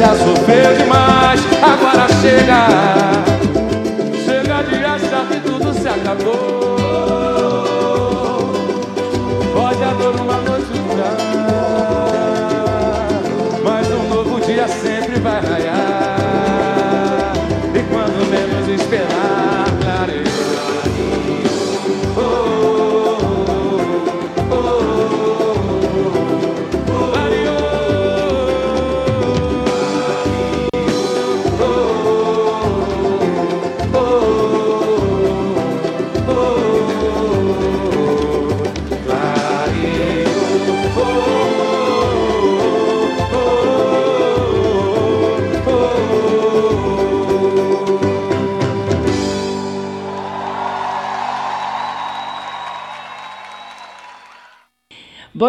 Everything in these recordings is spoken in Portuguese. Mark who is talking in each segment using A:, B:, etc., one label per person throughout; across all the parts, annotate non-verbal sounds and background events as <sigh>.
A: já sofreu demais, agora chega.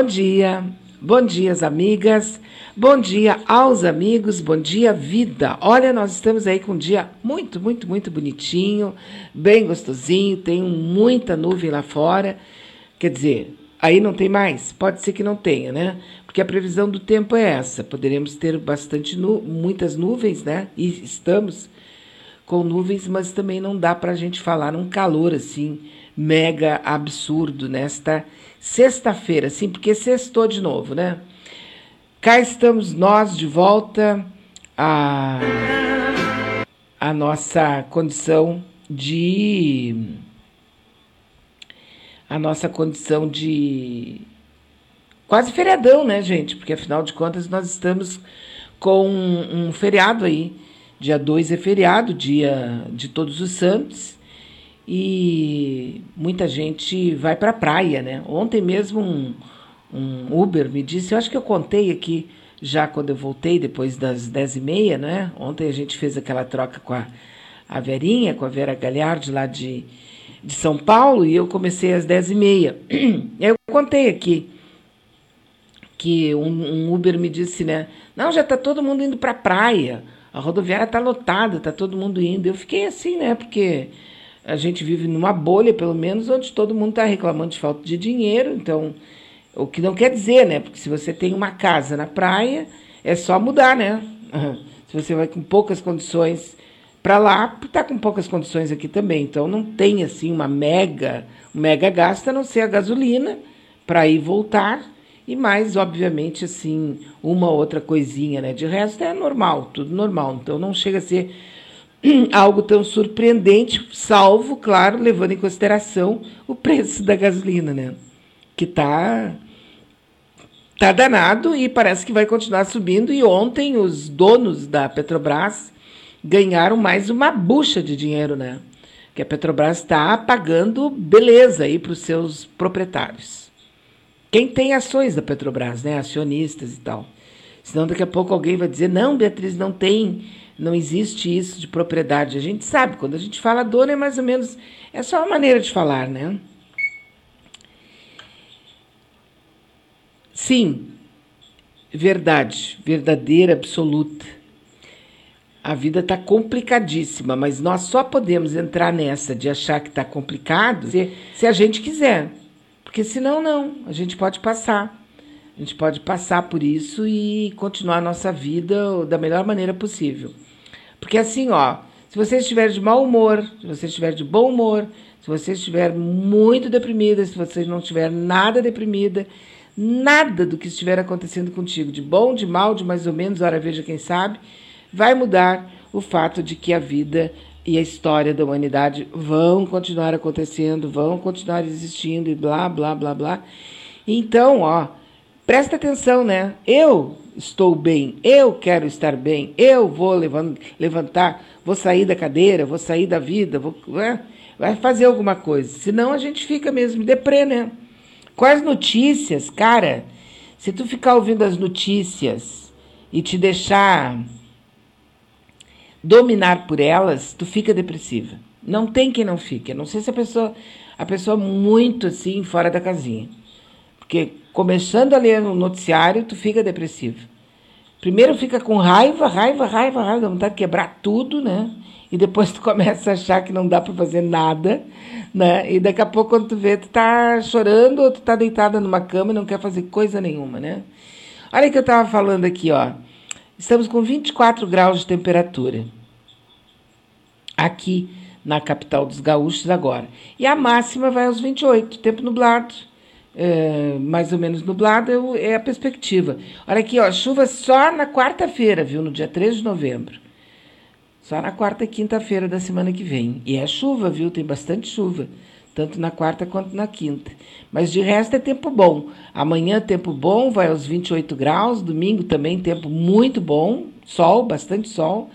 B: Bom dia, bom dia, as amigas, bom dia aos amigos, bom dia, vida. Olha, nós estamos aí com um dia muito, muito, muito bonitinho, bem gostosinho, tem muita nuvem lá fora. Quer dizer, aí não tem mais? Pode ser que não tenha, né? Porque a previsão do tempo é essa. Poderemos ter bastante nu muitas nuvens, né? E estamos com nuvens, mas também não dá para a gente falar um calor assim mega absurdo nesta sexta-feira, sim, porque sextou de novo, né? Cá estamos nós de volta a, a nossa condição de a nossa condição de quase feriadão, né, gente? Porque afinal de contas nós estamos com um, um feriado aí. Dia 2 é feriado, dia de Todos os Santos e muita gente vai para a praia, né? Ontem mesmo um, um Uber me disse, eu acho que eu contei aqui já quando eu voltei, depois das dez e meia, né? Ontem a gente fez aquela troca com a, a Verinha, com a Vera Galhardi lá de, de São Paulo, e eu comecei às dez e meia. <clears throat> Eu contei aqui que um, um Uber me disse, né? Não, já está todo mundo indo para a praia, a rodoviária está lotada, está todo mundo indo. Eu fiquei assim, né? Porque a gente vive numa bolha, pelo menos, onde todo mundo está reclamando de falta de dinheiro. Então, o que não quer dizer, né? Porque se você tem uma casa na praia, é só mudar, né? Se você vai com poucas condições para lá, está com poucas condições aqui também. Então, não tem assim uma mega, mega gasto, a não ser a gasolina para ir voltar. E mais, obviamente, assim, uma outra coisinha, né? De resto é normal, tudo normal. Então, não chega a ser <clears throat> algo tão surpreendente, salvo, claro, levando em consideração o preço da gasolina, né? Que tá tá danado e parece que vai continuar subindo. E ontem os donos da Petrobras ganharam mais uma bucha de dinheiro, né? Que a Petrobras está pagando beleza aí para os seus proprietários. Quem tem ações da Petrobras, né? Acionistas e tal. Senão daqui a pouco alguém vai dizer, não, Beatriz, não tem não existe isso de propriedade. A gente sabe, quando a gente fala dono, é mais ou menos. É só uma maneira de falar, né? Sim, verdade, verdadeira, absoluta. A vida está complicadíssima, mas nós só podemos entrar nessa de achar que está complicado se, se a gente quiser. Porque senão, não. A gente pode passar. A gente pode passar por isso e continuar a nossa vida da melhor maneira possível. Porque assim, ó, se você estiver de mau humor, se você estiver de bom humor, se você estiver muito deprimida, se você não estiver nada deprimida, nada do que estiver acontecendo contigo, de bom, de mal, de mais ou menos, ora veja quem sabe, vai mudar o fato de que a vida e a história da humanidade vão continuar acontecendo, vão continuar existindo e blá, blá, blá, blá. Então, ó, presta atenção, né? Eu estou bem, eu quero estar bem, eu vou levantar, vou sair da cadeira, vou sair da vida, vou, né? vai fazer alguma coisa. Senão a gente fica mesmo deprê, né? As notícias, cara, se tu ficar ouvindo as notícias e te deixar dominar por elas, tu fica depressiva. Não tem quem não fique. Eu não sei se a pessoa, a pessoa muito assim fora da casinha. Porque começando a ler o noticiário, tu fica depressivo. Primeiro fica com raiva, raiva, raiva, raiva, vontade de quebrar tudo, né? E depois tu <laughs> começa a achar que não dá para fazer nada, né? E daqui a pouco quando tu vê, tu tá chorando ou tu tá deitada numa cama e não quer fazer coisa nenhuma, né? Olha que eu tava falando aqui, ó. Estamos com 24 graus de temperatura. Aqui na capital dos gaúchos agora. E a máxima vai aos 28, tempo nublado. É, mais ou menos nublado é a perspectiva. Olha aqui, ó, chuva só na quarta-feira, viu? No dia 3 de novembro. Só na quarta e quinta-feira da semana que vem. E é chuva, viu? Tem bastante chuva. Tanto na quarta quanto na quinta. Mas de resto é tempo bom. Amanhã tempo bom, vai aos 28 graus. Domingo também tempo muito bom. Sol, bastante sol.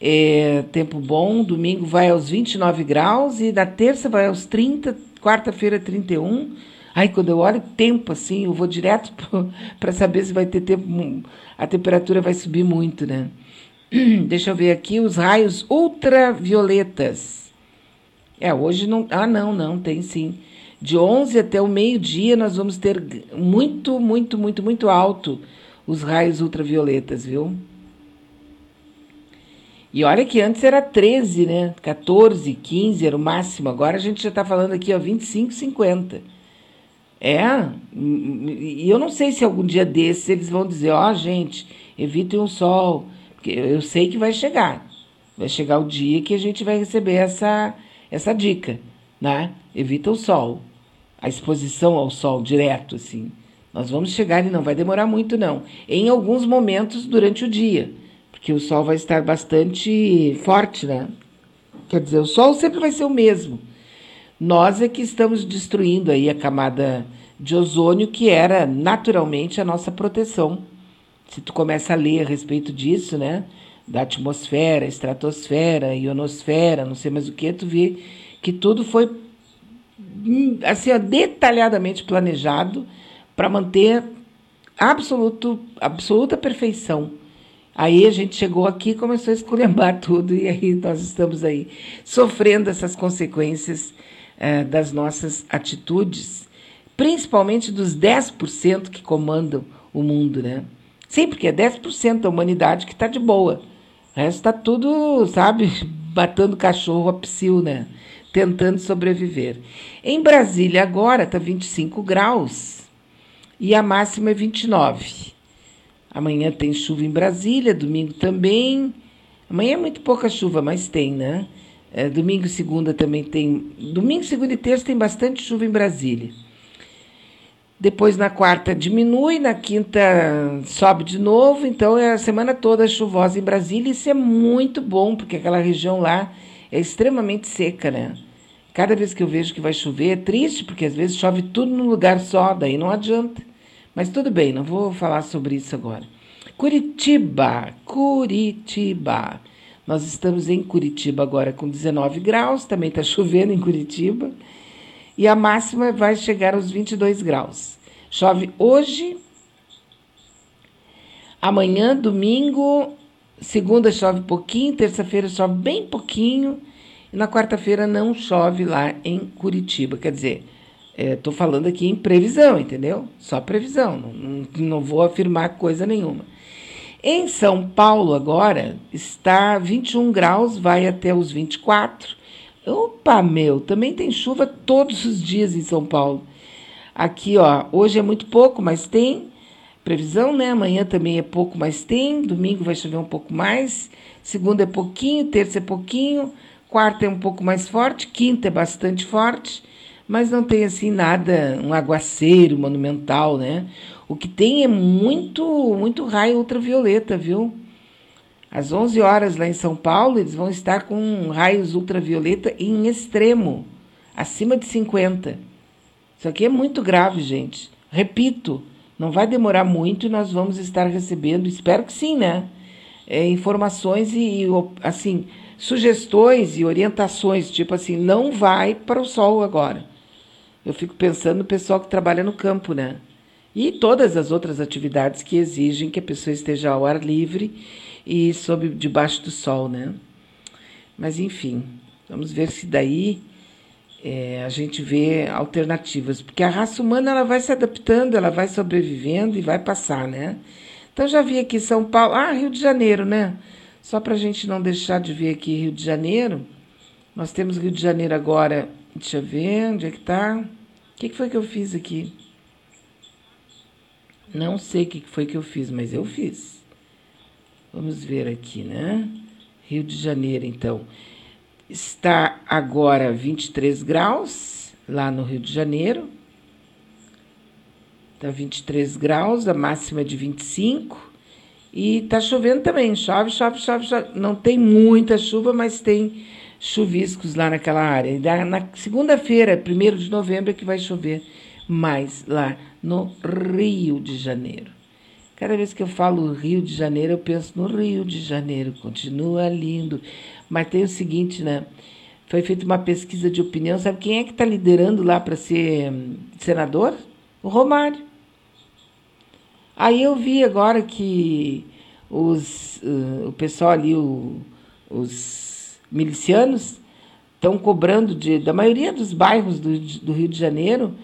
B: É, tempo bom. Domingo vai aos 29 graus. E na terça vai aos 30. Quarta-feira 31. Aí quando eu olho tempo assim, eu vou direto <laughs> para saber se vai ter tempo. A temperatura vai subir muito, né? <clears throat> Deixa eu ver aqui os raios ultravioletas. É, hoje não. Ah, não, não, tem sim. De 11 até o meio-dia nós vamos ter muito, muito, muito, muito alto os raios ultravioletas, viu? E olha que antes era 13, né? 14, 15 era o máximo. Agora a gente já está falando aqui, ó, 25, 50. É, e eu não sei se algum dia desses eles vão dizer, ó, oh, gente, evitem o sol porque eu sei que vai chegar. Vai chegar o dia que a gente vai receber essa, essa dica, né? Evita o sol. A exposição ao sol direto, assim. Nós vamos chegar e não vai demorar muito, não. Em alguns momentos durante o dia, porque o sol vai estar bastante forte, né? Quer dizer, o sol sempre vai ser o mesmo. Nós é que estamos destruindo aí a camada de ozônio, que era naturalmente a nossa proteção se tu começa a ler a respeito disso, né? Da atmosfera, estratosfera, ionosfera, não sei mais o que, tu vê que tudo foi hum, assim, ó, detalhadamente planejado para manter absoluto, absoluta perfeição. Aí a gente chegou aqui e começou a esculhambar <laughs> tudo, e aí nós estamos aí sofrendo essas consequências eh, das nossas atitudes, principalmente dos 10% que comandam o mundo, né? Sim, porque é 10% da humanidade que está de boa. O resto está tudo, sabe, <laughs> matando cachorro a psil, né? Tentando sobreviver. Em Brasília agora está 25 graus e a máxima é 29. Amanhã tem chuva em Brasília, domingo também. Amanhã é muito pouca chuva, mas tem, né? É, domingo e segunda também tem. Domingo, segunda e terça tem bastante chuva em Brasília. Depois na quarta diminui, na quinta sobe de novo, então é a semana toda chuvosa em Brasília. Isso é muito bom, porque aquela região lá é extremamente seca, né? Cada vez que eu vejo que vai chover é triste, porque às vezes chove tudo num lugar só, daí não adianta. Mas tudo bem, não vou falar sobre isso agora. Curitiba, Curitiba. Nós estamos em Curitiba agora com 19 graus, também está chovendo em Curitiba e a máxima vai chegar aos 22 graus. Chove hoje, amanhã, domingo, segunda chove pouquinho, terça-feira chove bem pouquinho, e na quarta-feira não chove lá em Curitiba. Quer dizer, estou é, falando aqui em previsão, entendeu? Só previsão, não, não vou afirmar coisa nenhuma. Em São Paulo, agora, está 21 graus, vai até os 24. Opa, meu, também tem chuva todos os dias em São Paulo. Aqui, ó, hoje é muito pouco, mas tem previsão, né? Amanhã também é pouco, mas tem. Domingo vai chover um pouco mais. Segunda é pouquinho, terça é pouquinho, quarta é um pouco mais forte, quinta é bastante forte, mas não tem assim nada, um aguaceiro monumental, né? O que tem é muito, muito raio ultravioleta, viu? Às 11 horas lá em São Paulo, eles vão estar com raios ultravioleta em extremo, acima de 50. Isso aqui é muito grave, gente. Repito, não vai demorar muito e nós vamos estar recebendo, espero que sim, né? É, informações e, assim, sugestões e orientações, tipo assim, não vai para o sol agora. Eu fico pensando no pessoal que trabalha no campo, né? E todas as outras atividades que exigem que a pessoa esteja ao ar livre e sob debaixo do sol, né? Mas enfim, vamos ver se daí é, a gente vê alternativas, porque a raça humana ela vai se adaptando, ela vai sobrevivendo e vai passar, né? Então já vi aqui São Paulo, ah, Rio de Janeiro, né? Só para a gente não deixar de ver aqui Rio de Janeiro, nós temos Rio de Janeiro agora, deixa eu ver, onde é que tá? O que, que foi que eu fiz aqui? Não sei o que foi que eu fiz, mas eu fiz. Vamos ver aqui, né? Rio de Janeiro, então. Está agora 23 graus lá no Rio de Janeiro. Está 23 graus, a máxima é de 25. E está chovendo também. Chove, chove, chove, chove. Não tem muita chuva, mas tem chuviscos lá naquela área. E na segunda-feira, 1 de novembro, é que vai chover mais lá no Rio de Janeiro. Cada vez que eu falo Rio de Janeiro, eu penso no Rio de Janeiro, continua lindo. Mas tem o seguinte, né? Foi feita uma pesquisa de opinião. Sabe quem é que está liderando lá para ser hum, senador? O Romário. Aí eu vi agora que os, uh, o pessoal ali, o, os milicianos, estão cobrando de, da maioria dos bairros do, do Rio de Janeiro,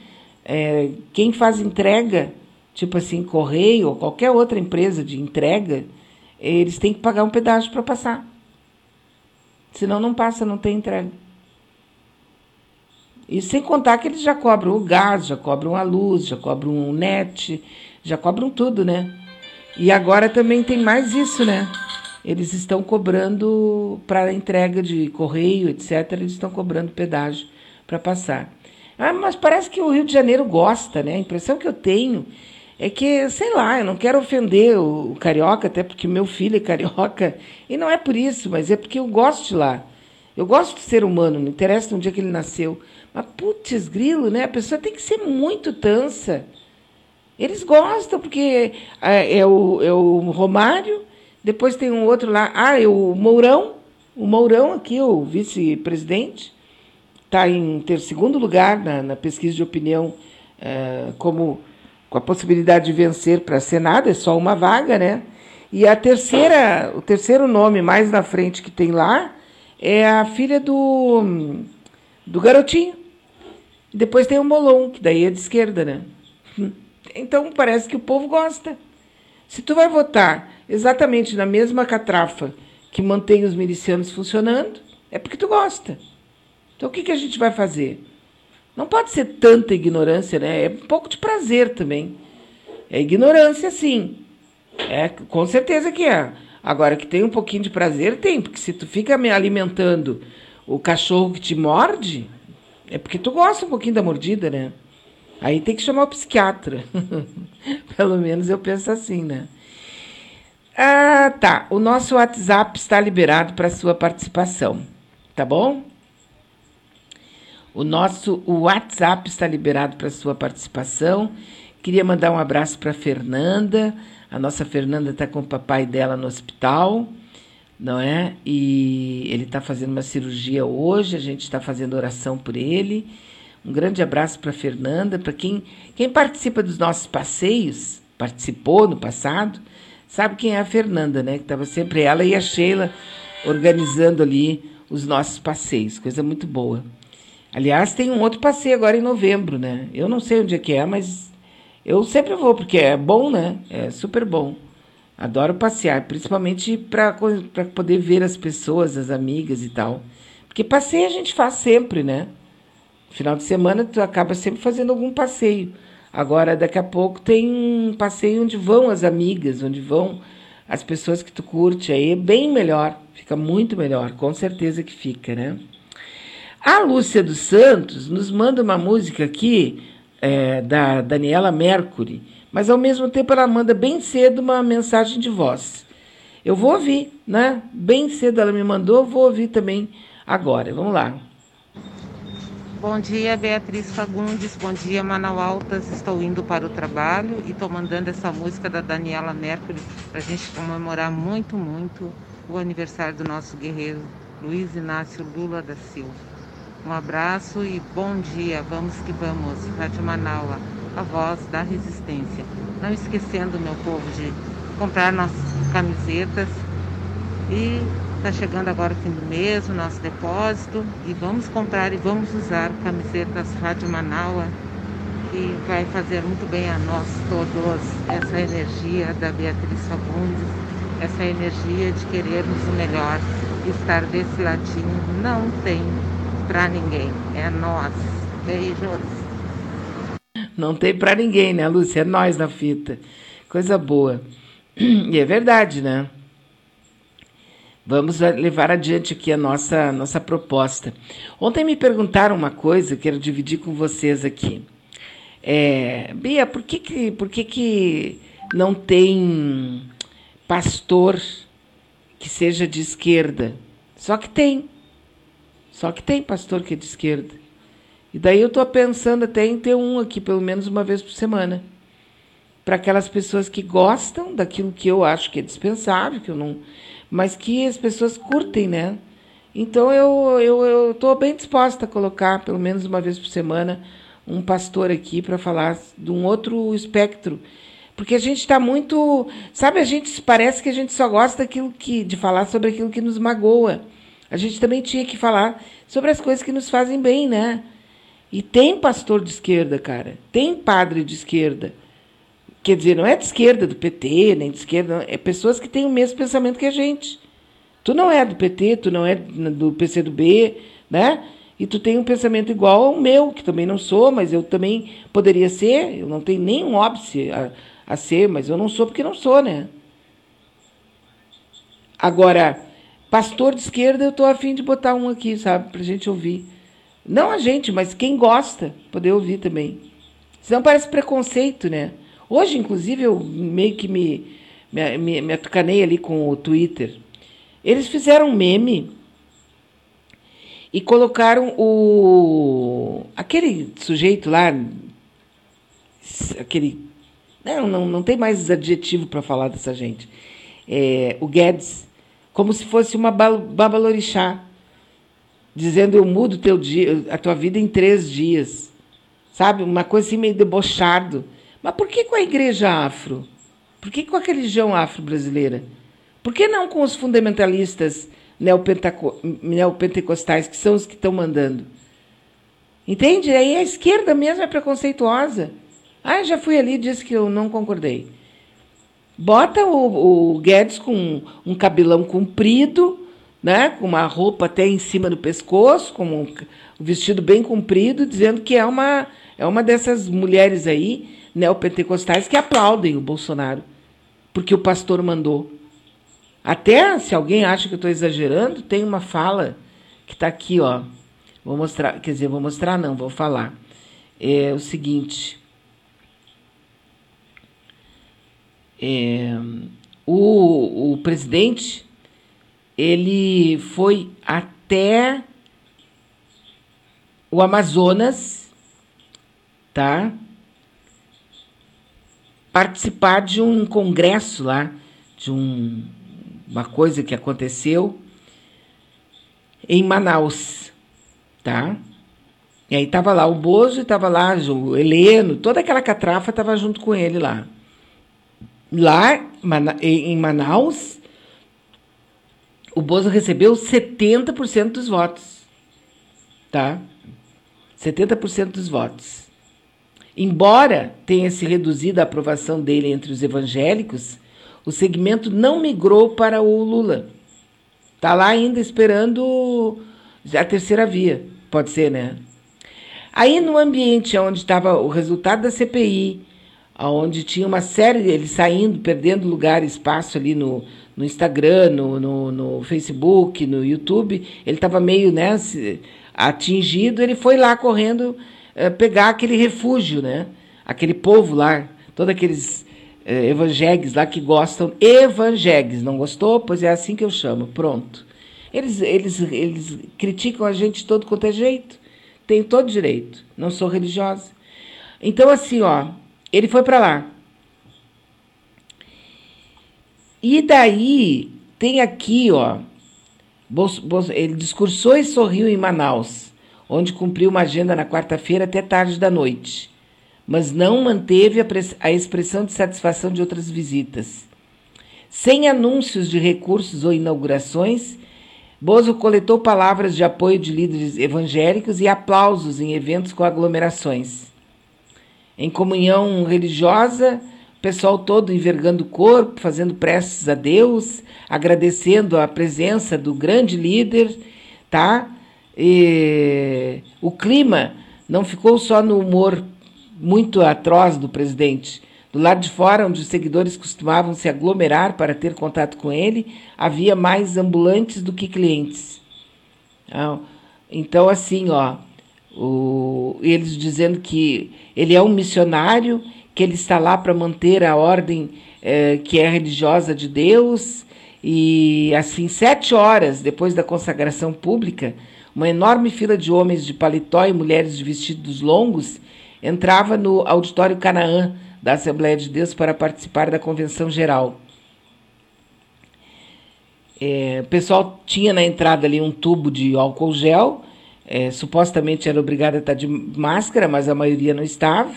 B: é, quem faz entrega tipo assim, correio ou qualquer outra empresa de entrega, eles têm que pagar um pedágio para passar. Senão não passa, não tem entrega. E sem contar que eles já cobram o gás, já cobram a luz, já cobram o net, já cobram tudo, né? E agora também tem mais isso, né? Eles estão cobrando para entrega de correio, etc. Eles estão cobrando pedágio para passar. Ah, mas parece que o Rio de Janeiro gosta, né? A impressão que eu tenho é que, sei lá, eu não quero ofender o, o carioca, até porque meu filho é carioca, <laughs> e não é por isso, mas é porque eu gosto de lá. Eu gosto de ser humano, não interessa no dia que ele nasceu. Mas, putz, grilo, né? A pessoa tem que ser muito tansa. Eles gostam, porque é, é, o, é o Romário, depois tem um outro lá, ah, é o Mourão, o Mourão aqui, o vice-presidente, está em ter segundo lugar na, na pesquisa de opinião é, como com a possibilidade de vencer para Senado, é só uma vaga, né? E a terceira, o terceiro nome mais na frente que tem lá é a filha do, do garotinho. Depois tem o Molon, que daí é de esquerda, né? Então parece que o povo gosta. Se tu vai votar exatamente na mesma catrafa que mantém os milicianos funcionando, é porque tu gosta. Então o que, que a gente vai fazer? Não pode ser tanta ignorância, né? É um pouco de prazer também. É ignorância, sim. É, com certeza que é. Agora que tem um pouquinho de prazer, tem, porque se tu fica me alimentando o cachorro que te morde, é porque tu gosta um pouquinho da mordida, né? Aí tem que chamar o psiquiatra. <laughs> Pelo menos eu penso assim, né? Ah, tá. O nosso WhatsApp está liberado para sua participação. Tá bom? O nosso WhatsApp está liberado para sua participação. Queria mandar um abraço para Fernanda. A nossa Fernanda está com o papai dela no hospital, não é? E ele está fazendo uma cirurgia hoje. A gente está fazendo oração por ele. Um grande abraço para Fernanda. Para quem, quem participa dos nossos passeios, participou no passado, sabe quem é a Fernanda, né? Que estava sempre ela e a Sheila organizando ali os nossos passeios. Coisa muito boa. Aliás, tem um outro passeio agora em novembro, né? Eu não sei onde é que é, mas eu sempre vou, porque é bom, né? É super bom. Adoro passear, principalmente para poder ver as pessoas, as amigas e tal. Porque passeio a gente faz sempre, né? Final de semana tu acaba sempre fazendo algum passeio. Agora, daqui a pouco tem um passeio onde vão as amigas, onde vão as pessoas que tu curte. Aí é bem melhor, fica muito melhor, com certeza que fica, né? A Lúcia dos Santos nos manda uma música aqui é, da Daniela Mercury, mas ao mesmo tempo ela manda bem cedo uma mensagem de voz. Eu vou ouvir, né? Bem cedo ela me mandou, vou ouvir também agora. Vamos lá.
C: Bom dia, Beatriz Fagundes. Bom dia, Manaus Altas. Estou indo para o trabalho e estou mandando essa música da Daniela Mercury para a gente comemorar muito, muito o aniversário do nosso guerreiro Luiz Inácio Lula da Silva. Um abraço e bom dia. Vamos que vamos. Rádio Manaua, a voz da resistência. Não esquecendo, meu povo, de comprar nossas camisetas. E está chegando agora o fim do mês, o nosso depósito. E vamos comprar e vamos usar camisetas Rádio Manaua, que vai fazer muito bem a nós todos. Essa energia da Beatriz Fagundes, essa energia de querermos o melhor. Estar desse ladinho não tem para ninguém, é nós. Beijos.
B: Não tem para ninguém, né, Lúcia? É nós na fita. Coisa boa. <clears throat> E é verdade, né? Vamos levar adiante aqui a nossa, nossa proposta. Ontem me perguntaram uma coisa, quero dividir com vocês aqui. É, Bia, por que, que, por que, que não tem pastor que seja de esquerda? Só que tem. Só que tem pastor que é de esquerda. E daí eu estou pensando até em ter um aqui, pelo menos uma vez por semana. Para aquelas pessoas que gostam daquilo que eu acho que é dispensável, que eu não mas que as pessoas curtem, né? Então eu eu estou bem disposta a colocar, pelo menos uma vez por semana, um pastor aqui para falar de um outro espectro. Porque a gente está muito. Sabe, a gente parece que a gente só gosta daquilo que, de falar sobre aquilo que nos magoa. A gente também tinha que falar sobre as coisas que nos fazem bem, né? E tem pastor de esquerda, cara. Tem padre de esquerda. Quer dizer, não é de esquerda do PT, nem de esquerda, é pessoas que têm o mesmo pensamento que a gente. Tu não é do PT, tu não é do PCdoB, né? E tu tem um pensamento igual ao meu, que também não sou, mas eu também poderia ser, eu não tenho nenhum óbice a, a ser, mas eu não sou porque não sou, né? Agora, pastor de esquerda, eu estou afim de botar um aqui, sabe, pra gente ouvir. Não a gente, mas quem gosta, poder ouvir também. Senão parece preconceito, né? Hoje, inclusive, eu meio que me, me, me, me atucanei ali com o Twitter. Eles fizeram um meme e colocaram o aquele sujeito lá, aquele não, não, não tem mais adjetivo para falar dessa gente. É, o Guedes, como se fosse uma babalorixá, dizendo eu mudo teu dia, a tua vida em três dias. Sabe? Uma coisa assim meio debochado. Mas por que com a igreja afro? Por que com a religião afro-brasileira? Por que não com os fundamentalistas neopentecostais, que são os que estão mandando? Entende? Aí a esquerda mesmo é preconceituosa. Ah, já fui ali e disse que eu não concordei. Bota o, o Guedes com um cabelão comprido, né, com uma roupa até em cima do pescoço, com um vestido bem comprido, dizendo que é uma, é uma dessas mulheres aí neopentecostais que aplaudem o Bolsonaro, porque o pastor mandou. Até se alguém acha que eu estou exagerando, tem uma fala que está aqui, ó. Vou mostrar, quer dizer, vou mostrar não, vou falar. É o seguinte. É, o, o presidente ele foi até o Amazonas, tá? participar de um congresso lá, de um, uma coisa que aconteceu em Manaus, tá? E aí tava lá o Bozo e tava lá o Heleno, toda aquela catrafa tava junto com ele lá. Lá em Manaus, o Bozo recebeu 70% dos votos, tá? 70% dos votos. Embora tenha se reduzido a aprovação dele entre os evangélicos, o segmento não migrou para o Lula. Está lá ainda esperando a terceira via, pode ser, né? Aí no ambiente onde estava o resultado da CPI, onde tinha uma série deles saindo, perdendo lugar, espaço ali no, no Instagram, no, no, no Facebook, no YouTube, ele estava meio né, atingido, ele foi lá correndo é, pegar aquele refúgio, né? Aquele povo lá, todos aqueles evangélicos lá que gostam, evangélicos, não gostou? Pois é assim que eu chamo, pronto. Eles, eles, eles criticam a gente de todo quanto é jeito, tem todo direito, não sou religiosa. Então, assim, ó, ele foi para lá. E daí, tem aqui, ó, ele discursou e sorriu em Manaus onde cumpriu uma agenda na quarta-feira até tarde da noite, mas não manteve a, expressão de satisfação de outras visitas. Sem anúncios de recursos ou inaugurações, Bozo coletou palavras de apoio de líderes evangélicos e aplausos em eventos com aglomerações. Em comunhão religiosa, o pessoal todo envergando o corpo, fazendo preces a Deus, agradecendo a presença do grande líder, tá? E o clima não ficou só no humor muito atroz do presidente, Do lado de fora, onde os seguidores costumavam se aglomerar para ter contato com ele, havia mais ambulantes do que clientes. Então, assim, ó, o, eles dizendo que ele é um missionário, que ele está lá para manter a ordem é, que é religiosa de Deus, e assim, sete horas depois da consagração pública, uma enorme fila de homens de paletó e mulheres de vestidos longos entrava no auditório Canaã da Assembleia de Deus para participar da convenção geral. É, o pessoal tinha na entrada ali um tubo de álcool gel, é, supostamente era obrigado a estar de máscara, mas a maioria não estava,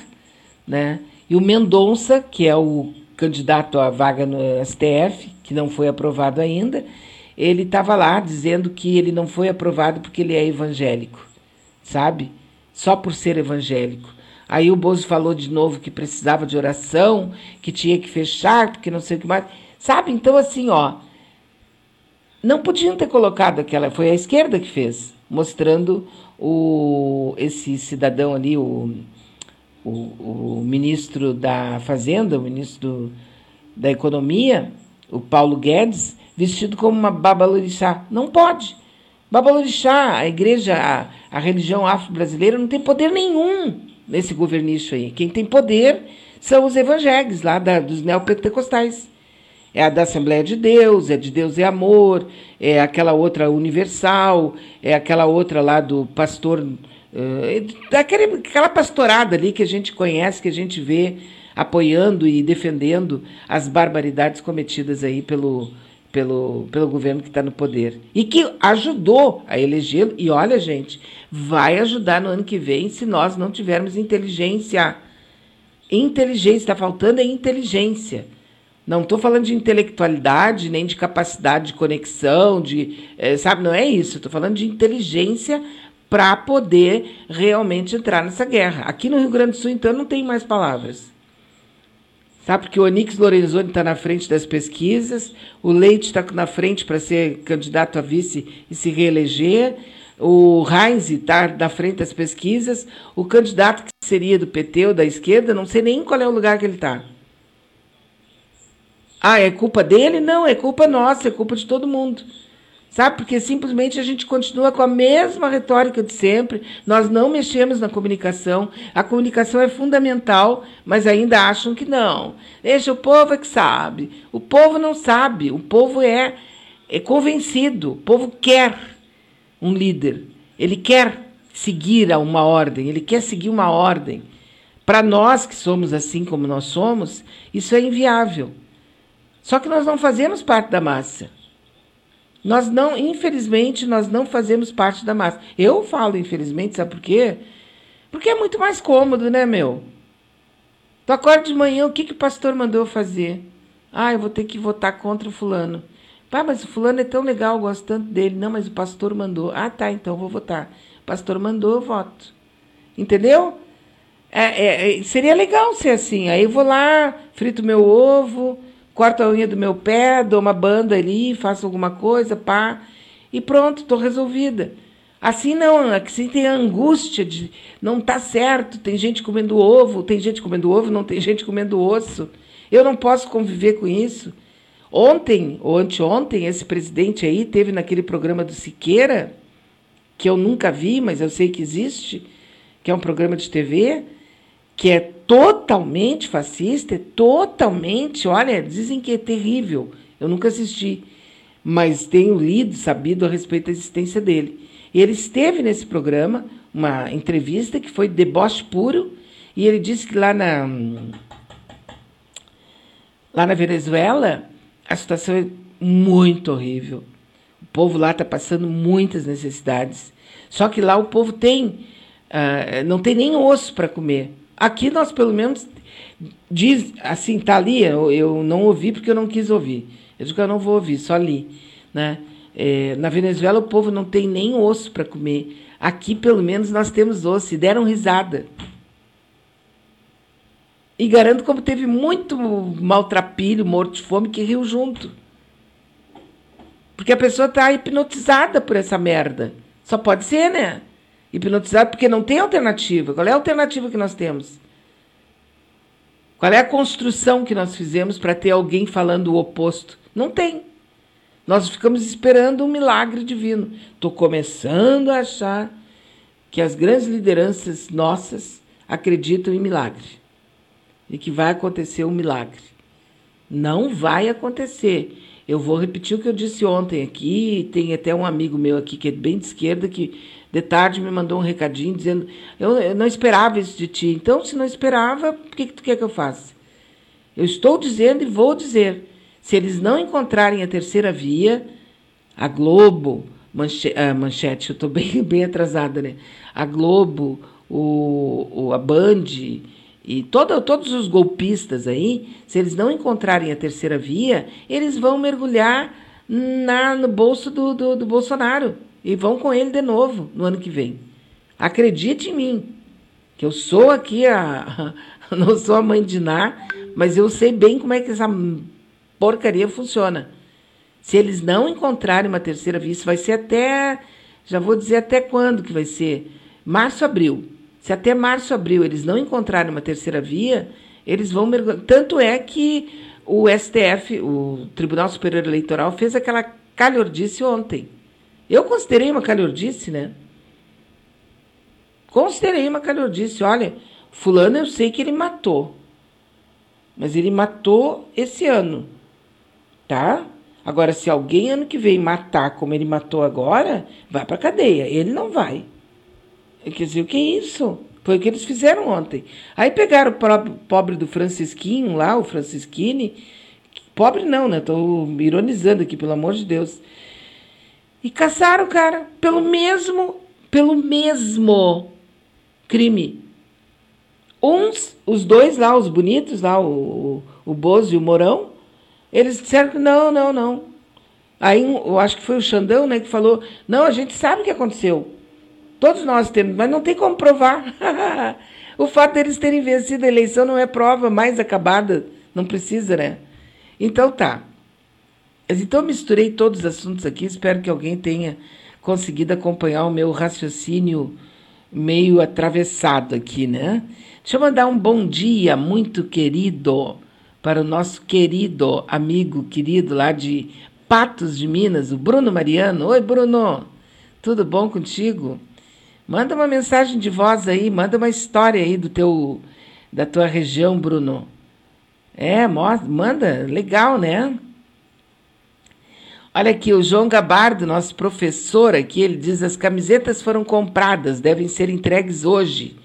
B: né? E o Mendonça, que é o candidato à vaga no STF, que não foi aprovado ainda, ele estava lá dizendo que ele não foi aprovado porque ele é evangélico, sabe? Só por ser evangélico. Aí o Bozo falou de novo que precisava de oração, que tinha que fechar, porque não sei o que mais. Sabe? Então, assim, ó. Não podiam ter colocado aquela. Foi a esquerda que fez, mostrando o, esse cidadão ali, o, o, o ministro da Fazenda, o ministro da Economia, o Paulo Guedes, vestido como uma babalorixá. Não pode. Babalorixá, a igreja, a, a religião afro-brasileira, não tem poder nenhum nesse governicho aí. Quem tem poder são os evangélicos lá da, dos neopentecostais. É a da Assembleia de Deus, é de Deus é amor, é aquela outra universal, é aquela outra lá do pastor, uh, daquele, aquela pastorada ali que a gente conhece, que a gente vê apoiando e defendendo as barbaridades cometidas aí pelo, pelo, pelo governo que está no poder. E que ajudou a elegê-lo. E olha, gente, vai ajudar no ano que vem se nós não tivermos inteligência. Inteligência, está faltando é inteligência. Não estou falando de intelectualidade, nem de capacidade de conexão, de, é, sabe, não é isso. Estou falando de inteligência para poder realmente entrar nessa guerra. Aqui no Rio Grande do Sul, então, não tem mais palavras. Sabe, porque o Onix Lorenzoni está na frente das pesquisas, o Leite está na frente para ser candidato a vice e se reeleger, o Heinz está na frente das pesquisas, o candidato que seria do PT ou da esquerda, não sei nem qual é o lugar que ele está. Ah, é culpa dele? Não, é culpa nossa, é culpa de todo mundo. Sabe? Porque simplesmente a gente continua com a mesma retórica de sempre, nós não mexemos na comunicação, a comunicação é fundamental, mas ainda acham que não. Deixa, o povo é que sabe. O povo não sabe, o povo é, é convencido, o povo quer um líder, ele quer seguir uma ordem, ele quer seguir uma ordem. Para nós que somos assim como nós somos, isso é inviável. Só que nós não fazemos parte da massa. Nós não, infelizmente, nós não fazemos parte da massa. Eu falo infelizmente, sabe por quê? Porque é muito mais cômodo, né, meu? Tu acorda de manhã, o que, que o pastor mandou fazer? Ah, eu vou ter que votar contra o fulano. Pá, mas o fulano é tão legal, eu gosto tanto dele. Não, mas o pastor mandou. Ah, tá, então eu vou votar. O pastor mandou, eu voto. Entendeu? É, é, é seria legal ser assim. Aí eu vou lá, frito meu ovo, corto a unha do meu pé, dou uma banda ali, faço alguma coisa, pá, e pronto, estou resolvida. Assim não, assim tem angústia de não tá certo, tem gente comendo ovo, tem gente comendo ovo, não tem gente comendo osso. Eu não posso conviver com isso. Ontem, ou anteontem, esse presidente aí teve naquele programa do Siqueira, que eu nunca vi, mas eu sei que existe, que é um programa de TV, que é totalmente fascista, é totalmente, olha, dizem que é terrível. Eu nunca assisti, mas tenho lido, sabido a respeito da existência dele. Ele esteve nesse programa, uma entrevista que foi deboche puro, e ele disse que lá na lá na Venezuela a situação é muito horrível. O povo lá está passando muitas necessidades. Só que lá o povo tem, uh, não tem nem osso para comer. Aqui nós, pelo menos, diz assim, tá ali, eu, eu não ouvi porque eu não quis ouvir. Eu digo que eu não vou ouvir, só li. Né? É, na Venezuela o povo não tem nem osso para comer. Aqui, pelo menos, nós temos osso. E deram risada. E garanto como teve muito maltrapilho, morto de fome, que riu junto. Porque a pessoa está hipnotizada por essa merda. Só pode ser, né? Hipnotizado porque não tem alternativa. Qual é a alternativa que nós temos? Qual é a construção que nós fizemos para ter alguém falando o oposto? Não tem. Nós ficamos esperando um milagre divino. Estou começando a achar que as grandes lideranças nossas acreditam em milagre e que vai acontecer um milagre. Não vai acontecer. Eu vou repetir o que eu disse ontem aqui. Tem até um amigo meu aqui que é bem de esquerda que de tarde me mandou um recadinho dizendo: eu, eu não esperava isso de ti. Então, se não esperava, o que, que tu quer que eu faça? Eu estou dizendo e vou dizer. Se eles não encontrarem a terceira via, a Globo, manche, a manchete, eu estou bem, <laughs> bem atrasada, né? A Globo, o, o, a Band e todo, todos os golpistas aí, se eles não encontrarem a terceira via, eles vão mergulhar na, no bolso do, do, do Bolsonaro e vão com ele de novo no ano que vem. Acredite em mim, que eu sou aqui a. <laughs> Não sou a mãe de Ná, mas eu sei bem como é que essa porcaria funciona. Se eles não encontrarem uma terceira via, isso vai ser até. Já vou dizer até quando que vai ser. Março, abril. Se até março, abril eles não encontrarem uma terceira via, eles vão mergulhar. Tanto é que o STF, o Tribunal Superior Eleitoral, fez aquela calhordice ontem. Eu considerei uma calhordice, né? Considerei uma calhordice. Olha, fulano eu sei que ele matou. Mas ele matou esse ano tá? Agora, se alguém ano que vem matar como ele matou agora, vai para cadeia. Ele não vai. Quer dizer, o que é isso? Foi o que eles fizeram ontem. Aí pegaram o pobre do Francisquinho lá, o Francisquini. Pobre não, né? Tô ironizando aqui, pelo amor de Deus. E caçaram o cara pelo mesmo, pelo mesmo crime. Uns, os dois lá, os bonitos lá, o, o Bozo e o Morão, eles disseram que não, não, não. Aí eu acho que foi o Xandão né, que falou: não, a gente sabe o que aconteceu. Todos nós temos, mas não tem como provar. <laughs> o fato deles terem vencido a eleição não é prova mais acabada. Não precisa, né? Então tá. Então misturei todos os assuntos aqui. Espero que alguém tenha conseguido acompanhar o meu raciocínio meio atravessado aqui, né? Deixa eu mandar um bom dia muito querido para o nosso querido amigo, querido lá de Patos de Minas, o Bruno Mariano. Oi, Bruno, tudo bom contigo? Manda uma mensagem de voz aí, manda uma história aí do teu, da tua região, Bruno. É, manda, legal, né? Olha aqui, o João Gabardo, nosso professor aqui, ele diz: as camisetas foram compradas, devem ser entregues hoje.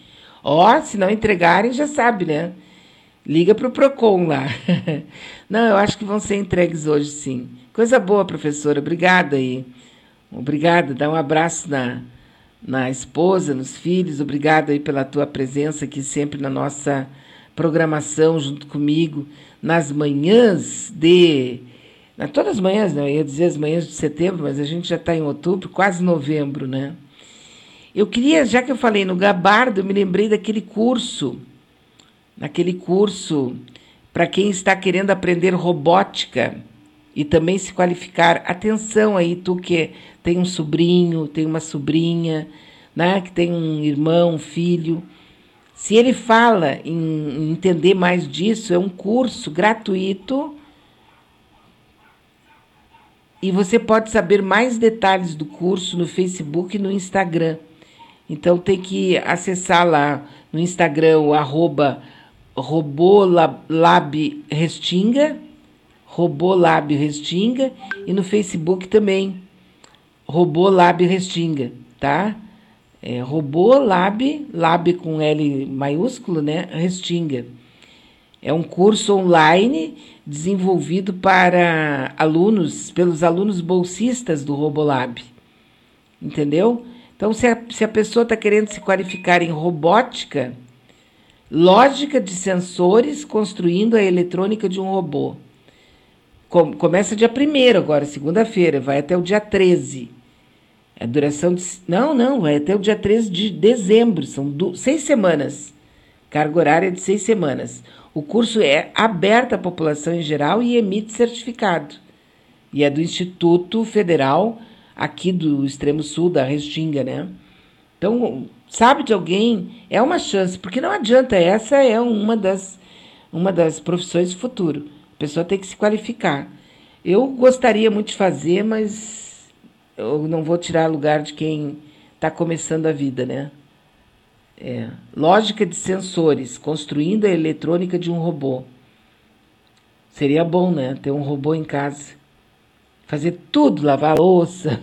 B: Ó, se não entregarem, já sabe, né? Liga para o PROCON lá. <laughs> Não, eu acho que vão ser entregues hoje, sim. Coisa boa, professora. Obrigada aí. Obrigada. Dá um abraço na, na esposa, nos filhos. Obrigada aí pela tua presença aqui sempre na nossa programação junto comigo nas manhãs de. Na, todas as manhãs, né? Eu ia dizer as manhãs de setembro, mas a gente já está em outubro, quase novembro, né? Eu queria, já que eu falei no Gabardo, eu me lembrei daquele curso naquele curso para quem está querendo aprender robótica e também se qualificar. Atenção aí, tu que tem um sobrinho, tem uma sobrinha, né, que tem um irmão, um filho. Se ele fala em entender mais disso, é um curso gratuito e você pode saber mais detalhes do curso no Facebook e no Instagram. Então tem que acessar lá no Instagram o arroba Robô Lab Restinga, Robô Lab Restinga, e no Facebook também, Robô Lab Restinga, tá? É, Robô Lab, Lab com L maiúsculo, né? Restinga. É um curso online desenvolvido para alunos, pelos alunos bolsistas do Robolab. Entendeu? Então, se a, se a pessoa está querendo se qualificar em robótica, Lógica de sensores construindo a eletrônica de um robô. Começa dia 1 agora, segunda-feira, vai até o dia 13. A duração de. Não, não, vai até o dia 13 de dezembro, são do, seis semanas. Carga horária de seis semanas. O curso é aberto à população em geral e emite certificado. E é do Instituto Federal, aqui do extremo sul da Restinga, né? Então, sabe de alguém, é uma chance, porque não adianta, essa é uma das uma das profissões do futuro. Pessoa tem que se qualificar. Eu gostaria muito de fazer, mas eu não vou tirar lugar de quem está começando a vida, né? É. Lógica de sensores, construindo a eletrônica de um robô. Seria bom, né? Ter um robô em casa. Fazer tudo, lavar louça,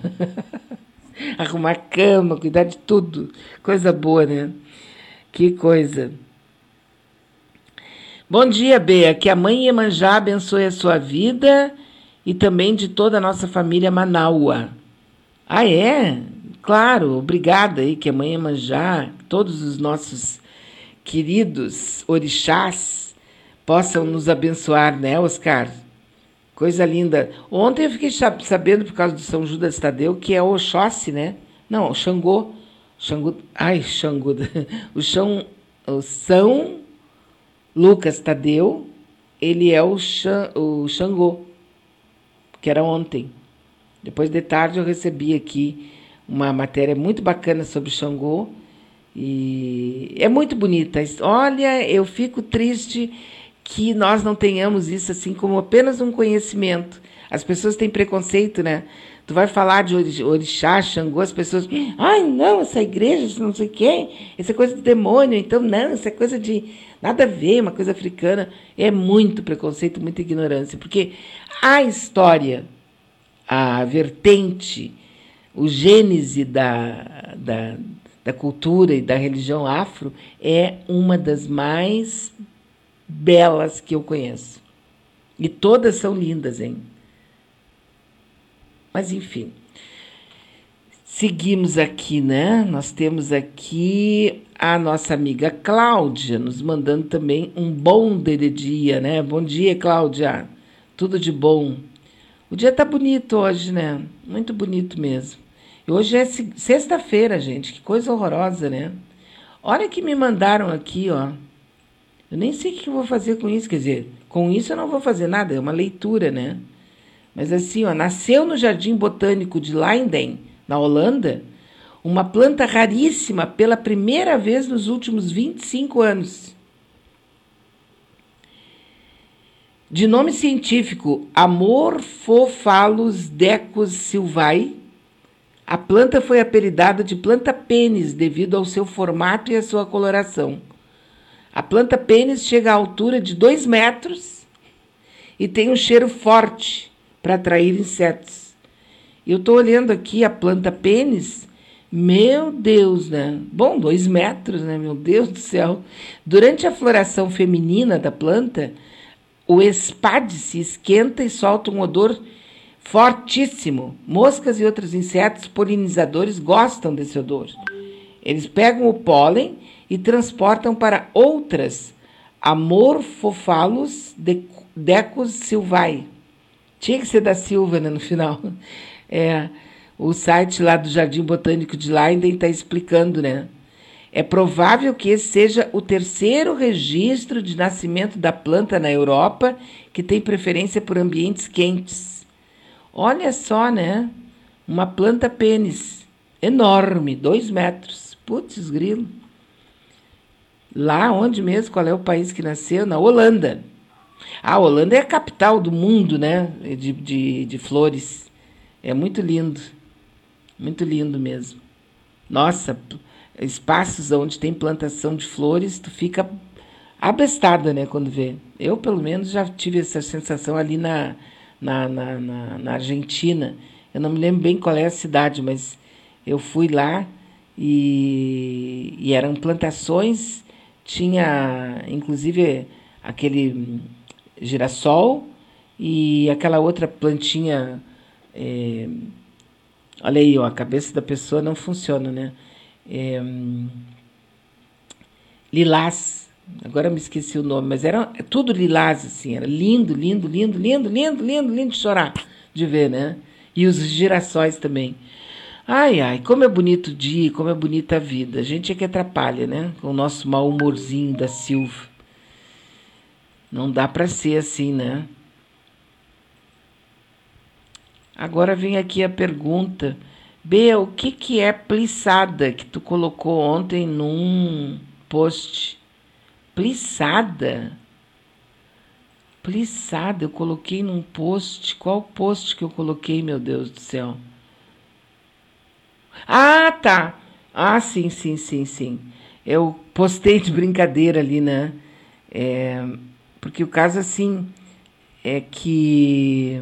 B: <laughs> arrumar cama, cuidar de tudo. Coisa boa, né? Que coisa. Bom dia, Bea. Que a mãe Iemanjá abençoe a sua vida e também de toda a nossa família Manaua. Ah, é? Claro, obrigada aí, que a mãe Iemanjá, todos os nossos queridos orixás possam nos abençoar, né, Oscar? Coisa linda. Ontem eu fiquei sabendo, por causa do São Judas Tadeu, que é Oxóssi, né? Não, Xangô. Xangô. Ai, Xangô. <laughs> O, Xão, o São Lucas Tadeu, ele é o, Xan, o Xangô, que era ontem. Depois de tarde eu recebi aqui uma matéria muito bacana sobre o Xangô. E é muito bonita. Olha, eu fico triste que nós não tenhamos isso assim como apenas um conhecimento. As pessoas têm preconceito, né? Tu vai falar de orixá, Xangô, as pessoas, ai, não, essa igreja, não sei o quê, essa é coisa do demônio, então não, essa é coisa de nada a ver, uma coisa africana. É muito preconceito, muita ignorância, porque a história, a vertente, o gênese da, da, da cultura e da religião afro é uma das mais belas que eu conheço. E todas são lindas, hein? Mas enfim. Seguimos aqui, né? Nós temos aqui a nossa amiga Cláudia nos mandando também um bom dia, né? Bom dia, Cláudia. Tudo de bom. O dia tá bonito hoje, né? Muito bonito mesmo. E hoje é sexta-feira, gente. Que coisa horrorosa, né? Olha que me mandaram aqui, ó. Eu nem sei o que eu vou fazer com isso, quer dizer, com isso eu não vou fazer nada, é uma leitura, né? Mas assim, ó, nasceu no Jardim Botânico de Leiden, na Holanda, uma planta raríssima pela primeira vez nos últimos 25 anos. De nome científico Amorphophallus decus silvae, a planta foi apelidada de planta pênis devido ao seu formato e à sua coloração. A planta pênis chega à altura de 2 metros e tem um cheiro forte para atrair insetos. Eu estou olhando aqui a planta pênis. Meu Deus, né? Bom, dois metros, né? Meu Deus do céu. Durante a floração feminina da planta, o espade se esquenta e solta um odor fortíssimo. Moscas e outros insetos polinizadores gostam desse odor. Eles pegam o pólen e transportam para outras Amorphophallus decus silvae. Tinha que ser da Silva né, no final. <laughs> É, o site lá do Jardim Botânico de Leiden está explicando, né? É provável que esse seja o terceiro registro de nascimento da planta na Europa que tem preferência por ambientes quentes. Olha só, né? Uma planta pênis enorme, dois metros. Putz, grilo. Lá onde mesmo? Qual é o país que nasceu? Na Holanda. A Holanda é a capital do mundo, né? De, de, de flores. É muito lindo. Muito lindo mesmo. Nossa, espaços onde tem plantação de flores, tu fica abestada, né, quando vê. Eu, pelo menos, já tive essa sensação ali na, na, na, na, na Argentina. Eu não me lembro bem qual é a cidade, mas eu fui lá e, e eram plantações tinha inclusive aquele girassol e aquela outra plantinha. É, olha aí, ó, a cabeça da pessoa não funciona, né? É, lilás. Agora me esqueci o nome, mas era tudo lilás, assim, era lindo, lindo, lindo, lindo, lindo, lindo, lindo de chorar de ver, né? E os girassóis também. Ai, ai, como é bonito o dia, como é bonita a vida. A gente é que atrapalha, né? Com o nosso mau humorzinho da Silva. Não dá para ser assim, né? Agora vem aqui a pergunta. Bea, o que, que é plissada que tu colocou ontem num post? Plissada? Plissada, eu coloquei num post. Qual post que eu coloquei, meu Deus do céu? Ah, tá. Ah, sim, sim, sim, sim. Eu postei de brincadeira ali, né? É, porque o caso, assim, é que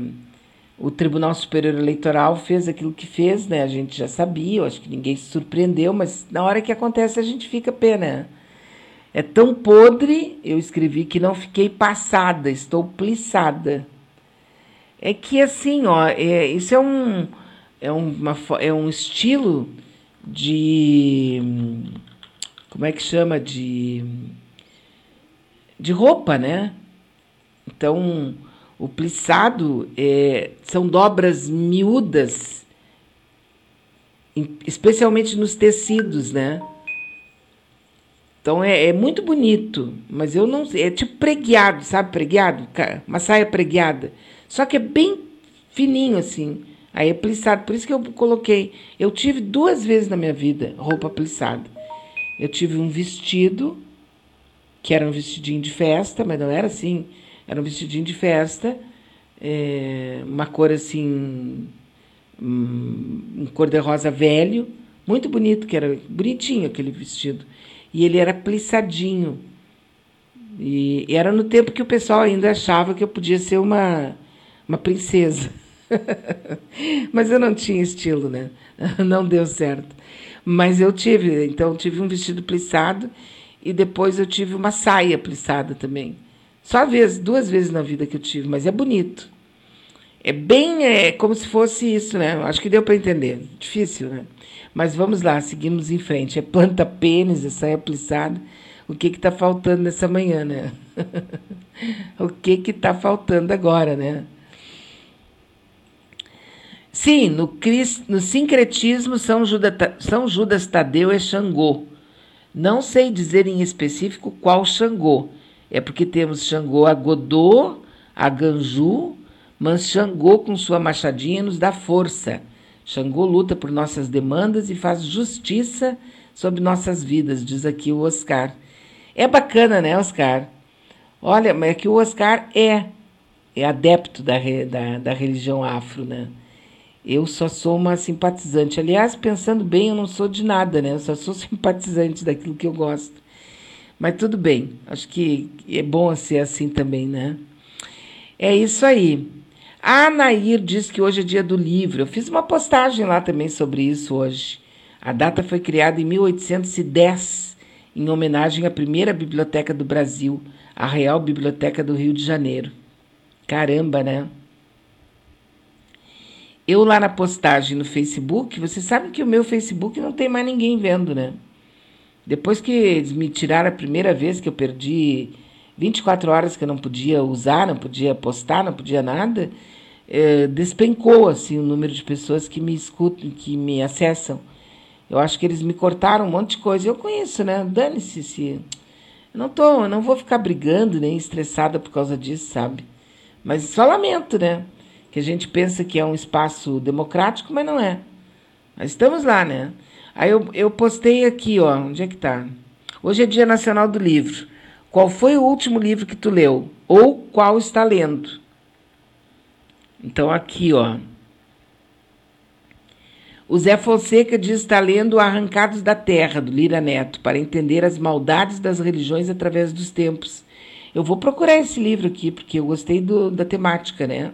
B: o Tribunal Superior Eleitoral fez aquilo que fez, né? A gente já sabia, eu acho que ninguém se surpreendeu, mas na hora que acontece a gente fica pena. É tão podre, eu escrevi que não fiquei passada, estou plissada. É que assim, ó, é, isso é um, é, uma, é um estilo de. Como é que chama? De. De roupa, né? Então, o plissado é, são dobras miúdas, especialmente nos tecidos, né? Então é, é, muito bonito, mas eu não sei. É tipo preguiado, sabe? Preguiado? Uma saia preguiada. Só que é bem fininho assim. Aí é plissado. Por isso que eu coloquei. Eu tive duas vezes na minha vida roupa plissada. Eu tive um vestido, que era um vestidinho de festa, mas não era assim. Era um vestidinho de festa, é, uma cor assim. Um, um cor-de-rosa velho, muito bonito, que era bonitinho aquele vestido e ele era plissadinho. E, e, era no tempo que o pessoal ainda achava que eu podia ser uma, uma princesa. <laughs> Mas eu não tinha estilo, né? <laughs> Não deu certo. Mas eu tive, então tive um vestido plissado e depois eu tive uma saia plissada também. Só vez, duas vezes na vida que eu tive, mas é bonito. É bem é, como se fosse isso, né? Acho que deu para entender. Difícil, né? Mas vamos lá, seguimos em frente. É planta pênis, é saia plissada. O que está faltando nessa manhã, né? <laughs> o que está faltando agora, né? Sim, no, no sincretismo, São Judas, São Judas Tadeu é Xangô. Não sei dizer em específico qual Xangô. É porque temos Xangô a Godô, a Ganju, mas Xangô com sua machadinha nos dá força. Xangô luta por nossas demandas e faz justiça sobre nossas vidas, diz aqui o Oscar. É bacana, né, Oscar? Olha, mas é que o Oscar é, é adepto da, da, da religião afro, né? Eu só sou uma simpatizante. Aliás, pensando bem, eu não sou de nada, né? Eu só sou <laughs> simpatizante daquilo que eu gosto. Mas tudo bem, acho que é bom ser assim também, né? É isso aí. A Anair diz que hoje é dia do livro. Eu fiz uma postagem lá também sobre isso hoje. A data foi criada em 1810, em homenagem à primeira biblioteca do Brasil, a Real Biblioteca do Rio de Janeiro. Caramba, né? Eu lá na postagem no Facebook, você sabe que o meu Facebook não tem mais ninguém vendo, né? Depois que eles me tiraram a primeira vez que eu perdi 24 horas que eu não podia usar, não podia postar, não podia nada, é, despencou assim o número de pessoas que me escutam, que me acessam. Eu acho que eles me cortaram um monte de coisa. Eu conheço, né? Dane-se se. Eu não tô, eu não vou ficar brigando nem estressada por causa disso, sabe? Mas só lamento, né? Que a gente pensa que é um espaço democrático, mas não é. Mas estamos lá, né? Aí eu, eu postei aqui, ó. Onde é que tá? Hoje é Dia Nacional do Livro. Qual foi o último livro que tu leu? Ou qual está lendo? Então, aqui, ó. O Zé Fonseca diz estar lendo Arrancados da Terra, do Lira Neto, para entender as maldades das religiões através dos tempos. Eu vou procurar esse livro aqui, porque eu gostei do, da temática, né?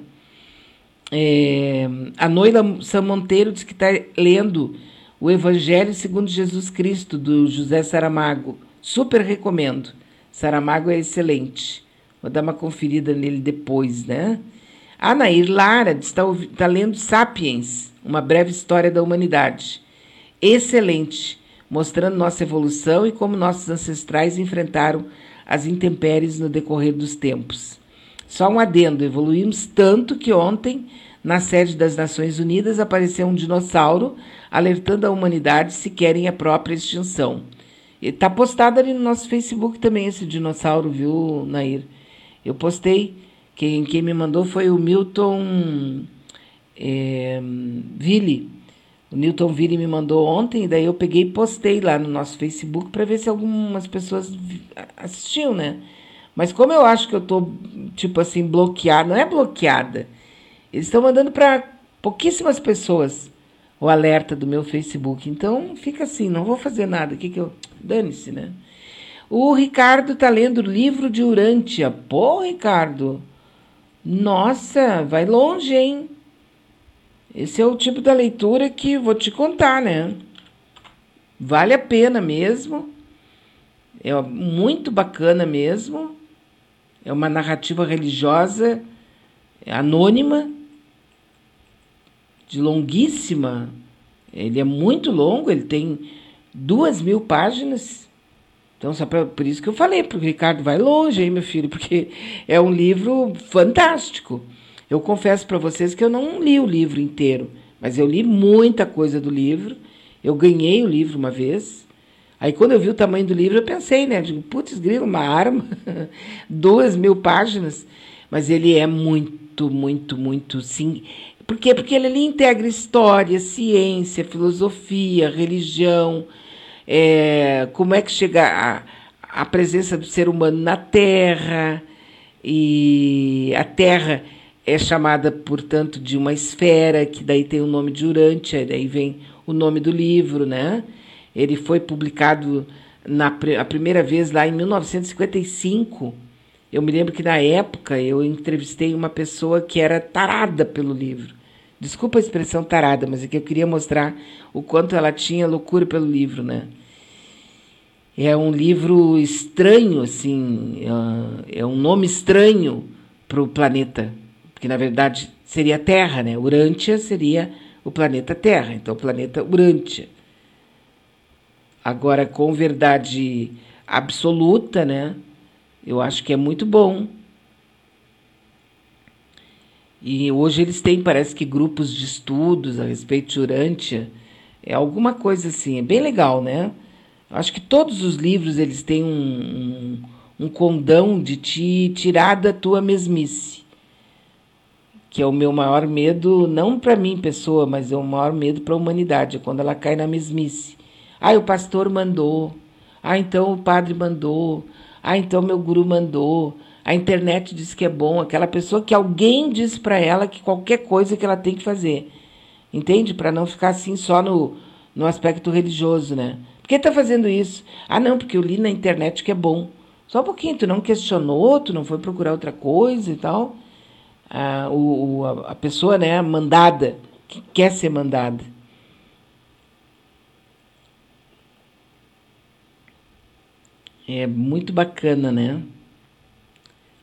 B: É, a Noila São Monteiro diz que está lendo o Evangelho segundo Jesus Cristo, do José Saramago. Super recomendo. Saramago é excelente. Vou dar uma conferida nele depois, né? A Nair Lara está, está lendo Sapiens, uma breve história da humanidade. Excelente, mostrando nossa evolução e como nossos ancestrais enfrentaram as intempéries no decorrer dos tempos. Só um adendo: evoluímos tanto que ontem, na sede das Nações Unidas, apareceu um dinossauro alertando a humanidade se querem a própria extinção. Está postado ali no nosso Facebook também esse dinossauro, viu, Nair? Eu postei quem, quem me mandou foi o Milton é, Ville. O Newton Ville me mandou ontem, daí eu peguei e postei lá no nosso Facebook para ver se algumas pessoas assistiam, né? Mas como eu acho que eu tô, tipo assim, bloqueada, não é bloqueada. Eles estão mandando para pouquíssimas pessoas o alerta do meu Facebook. Então fica assim, não vou fazer nada. O que que eu. Dane-se, né? O Ricardo tá lendo o livro de Urântia. Pô, Ricardo. Nossa, vai longe, hein? Esse é o tipo da leitura que vou te contar, né? Vale a pena mesmo. É muito bacana mesmo. É uma narrativa religiosa anônima, de longuíssima. Ele é muito longo, ele tem duas mil páginas. Então, só pra, por isso que eu falei para o Ricardo, vai longe aí, meu filho, porque é um livro fantástico. Eu confesso para vocês que eu não li o livro inteiro, mas eu li muita coisa do livro. Eu ganhei o livro uma vez. Aí, quando eu vi o tamanho do livro, eu pensei, né? Digo, putz, grilo, uma arma, <laughs> duas mil páginas. Mas ele é muito, muito, muito, sim. Por quê? Porque ele ali integra história, ciência, filosofia, religião, é, como é que chega a, a presença do ser humano na Terra, e a Terra é chamada, portanto, de uma esfera, que daí tem o nome de Urântia, daí vem o nome do livro, né? Ele foi publicado na, a primeira vez lá em 1955. Eu me lembro que na época eu entrevistei uma pessoa que era tarada pelo livro. Desculpa a expressão tarada, mas é que eu queria mostrar o quanto ela tinha loucura pelo livro, né? É um livro estranho, assim, é, é um nome estranho para o planeta que na verdade seria Terra, né? Urântia seria o planeta Terra, então o planeta Urântia. Agora, com verdade absoluta, né? Eu acho que é muito bom. E hoje eles têm, parece que, grupos de estudos a respeito de Urântia. É alguma coisa assim, é bem legal, né? Acho que todos os livros eles têm um, um, um condão de te tirar da tua mesmice que é o meu maior medo, não para mim, pessoa, mas é o maior medo para a humanidade, é quando ela cai na mesmice. Ah, o pastor mandou. Ah, então o padre mandou. Ah, então meu guru mandou. A internet diz que é bom. Aquela pessoa que alguém diz para ela que qualquer coisa que ela tem que fazer. Entende? Para não ficar assim só no, no aspecto religioso, né? Por que tá fazendo isso? Ah, não, porque eu li na internet que é bom. Só um pouquinho, tu não questionou, tu não foi procurar outra coisa e tal a, o, a pessoa né, mandada, que quer ser mandada. É muito bacana, né?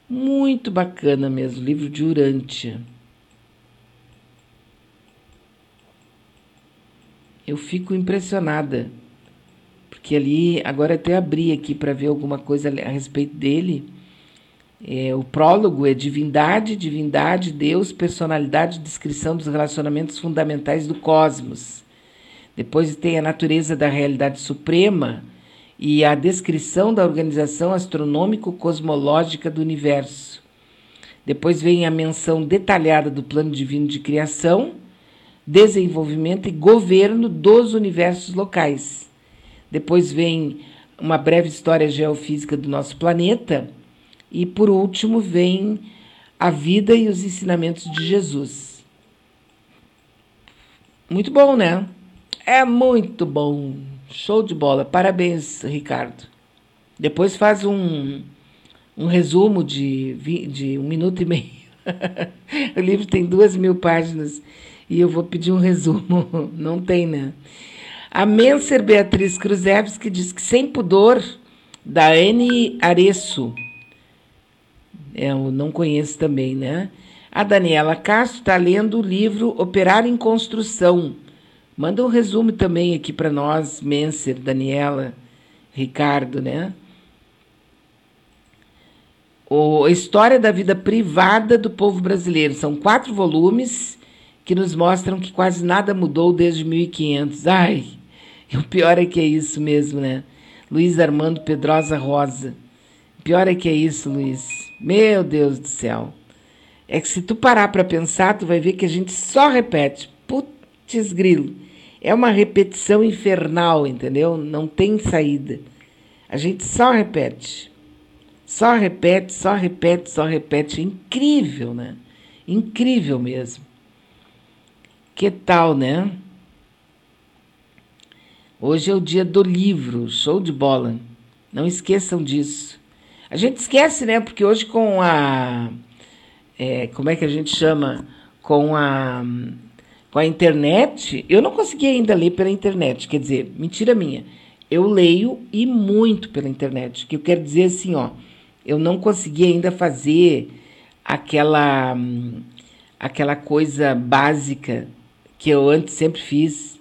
B: Muito bacana mesmo, livro de Urântia. Eu fico impressionada, porque ali, agora até abri aqui para ver alguma coisa a respeito dele. É, o prólogo é divindade, divindade, Deus, personalidade, descrição dos relacionamentos fundamentais do cosmos. Depois tem a natureza da realidade suprema e a descrição da organização astronômico-cosmológica do universo. Depois vem a menção detalhada do plano divino de criação, desenvolvimento e governo dos universos locais. Depois vem uma breve história geofísica do nosso planeta e por último vem a vida e os ensinamentos de Jesus. Muito bom, né? É muito bom. Show de bola. Parabéns, Ricardo. Depois faz um, um resumo de, de um minuto e meio. <laughs> o livro tem duas mil páginas e eu vou pedir um resumo. <laughs> Não tem, né? A Menser Beatriz Kruzewski diz que sem pudor, da Anne Areço. É, eu não conheço também, né? A Daniela Castro está lendo o livro Operar em Construção. Manda um resumo também aqui para nós, Menser, Daniela, Ricardo, né? O, História da Vida Privada do Povo Brasileiro. São quatro volumes que nos mostram que quase nada mudou desde 1500. Ai, o pior é que é isso mesmo, né? Luiz Armando Pedrosa Rosa. O pior é que é isso, Luiz. Meu Deus do céu. É que se tu parar para pensar, tu vai ver que a gente só repete. Putz grilo. É uma repetição infernal, entendeu? Não tem saída. A gente só repete. Só repete, só repete, só repete. Incrível, né? Incrível mesmo. Que tal, né? Hoje é o dia do livro, show de bola. Não esqueçam disso. A gente esquece, né? Porque hoje com a. É, como é que a gente chama? Com a. Com a internet, eu não consegui ainda ler pela internet. Quer dizer, mentira minha. Eu leio e muito pela internet. Que eu quero dizer assim, ó eu não consegui ainda fazer aquela aquela coisa básica que eu antes sempre fiz,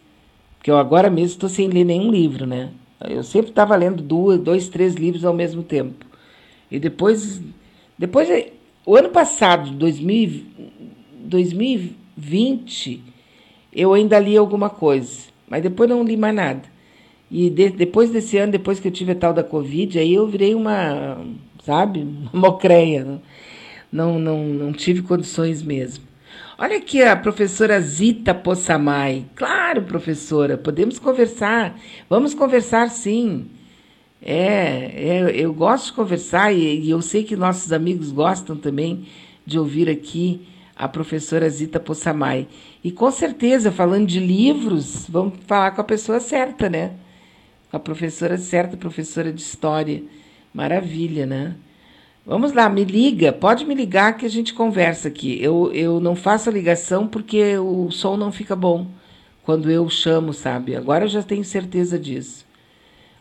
B: que eu agora mesmo estou sem ler nenhum livro, né? Eu sempre estava lendo duas, dois, três livros ao mesmo tempo. E depois, depois o ano passado, 2000, 2020, eu ainda li alguma coisa, mas depois não li mais nada. E de, depois desse ano, depois que eu tive a tal da Covid, aí eu virei uma sabe? Mocreia. Não, não, não tive condições mesmo. Olha aqui a professora Zita Possamay. Claro, professora, podemos conversar. Vamos conversar sim. É, é eu gosto de conversar e, e, eu sei que nossos amigos gostam também de ouvir aqui a professora Zita Possamay. E com certeza, falando de livros, vamos falar com a pessoa certa, né? Com a professora certa, professora de história. Maravilha, né? Vamos lá, me liga, pode me ligar que a gente conversa aqui. Eu, eu não faço a ligação porque o som não fica bom quando eu chamo, sabe? Agora eu já tenho certeza disso.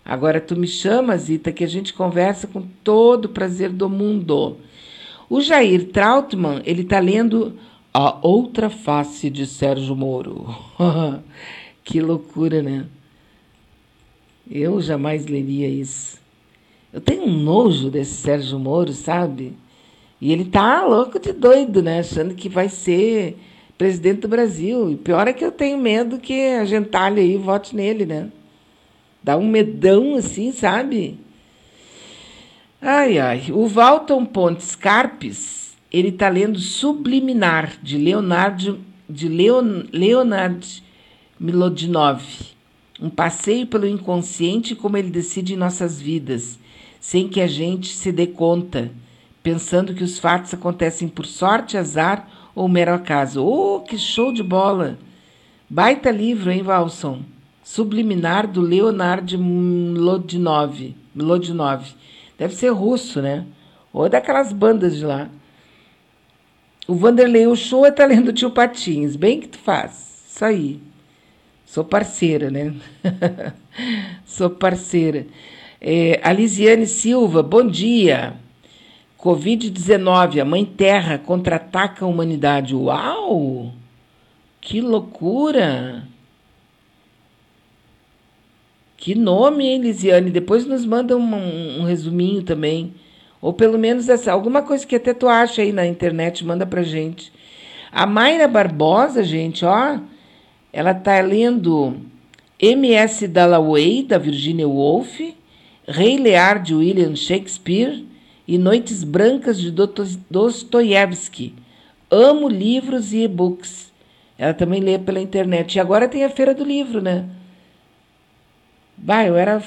B: Agora tu me chamas, Zita, que a gente conversa com todo o prazer do mundo. O Jair Trautmann, ele está lendo A Outra Face de Sérgio Moro. <laughs> que loucura, né? Eu jamais leria isso. Eu tenho um nojo desse Sérgio Moro, sabe? E ele tá louco de doido, né? Achando que vai ser presidente do Brasil. E pior é que eu tenho medo que a gentalha aí vote nele, né? Dá um medão assim, sabe? Ai, ai. O Walton Pontes Carpes, ele tá lendo Subliminar, de Leonardo, de Leon, Leonard Milodinov. Um passeio pelo inconsciente como ele decide em nossas vidas sem que a gente se dê conta, pensando que os fatos acontecem por sorte, azar ou mero acaso. Oh, que show de bola! Baita livro, hein, Valson? Subliminar do Leonard Mlodinov. Mlodinov. Deve ser russo, né? Ou daquelas bandas de lá. O Vanderlei Uchoa tá lendo Tio Patins. Bem que tu faz. Isso aí. Sou parceira, né? <laughs> Sou parceira. É, a Lisiane Silva, bom dia. Covid-19, a mãe terra contra-ataca a humanidade. Uau! Que loucura! Que nome, hein, Lisiane? Depois nos manda um, um, resuminho também. Ou pelo menos essa, alguma coisa que até tu acha aí na internet, manda pra gente. A Mayra Barbosa, gente, ó, ela tá lendo M.S. Dalloway, da Virginia Woolf, Rei Lear de William Shakespeare e Noites Brancas de Dostoiévski. Amo livros e e-books. Ela também lê pela internet. E agora tem a Feira do Livro, né? Bah, eu era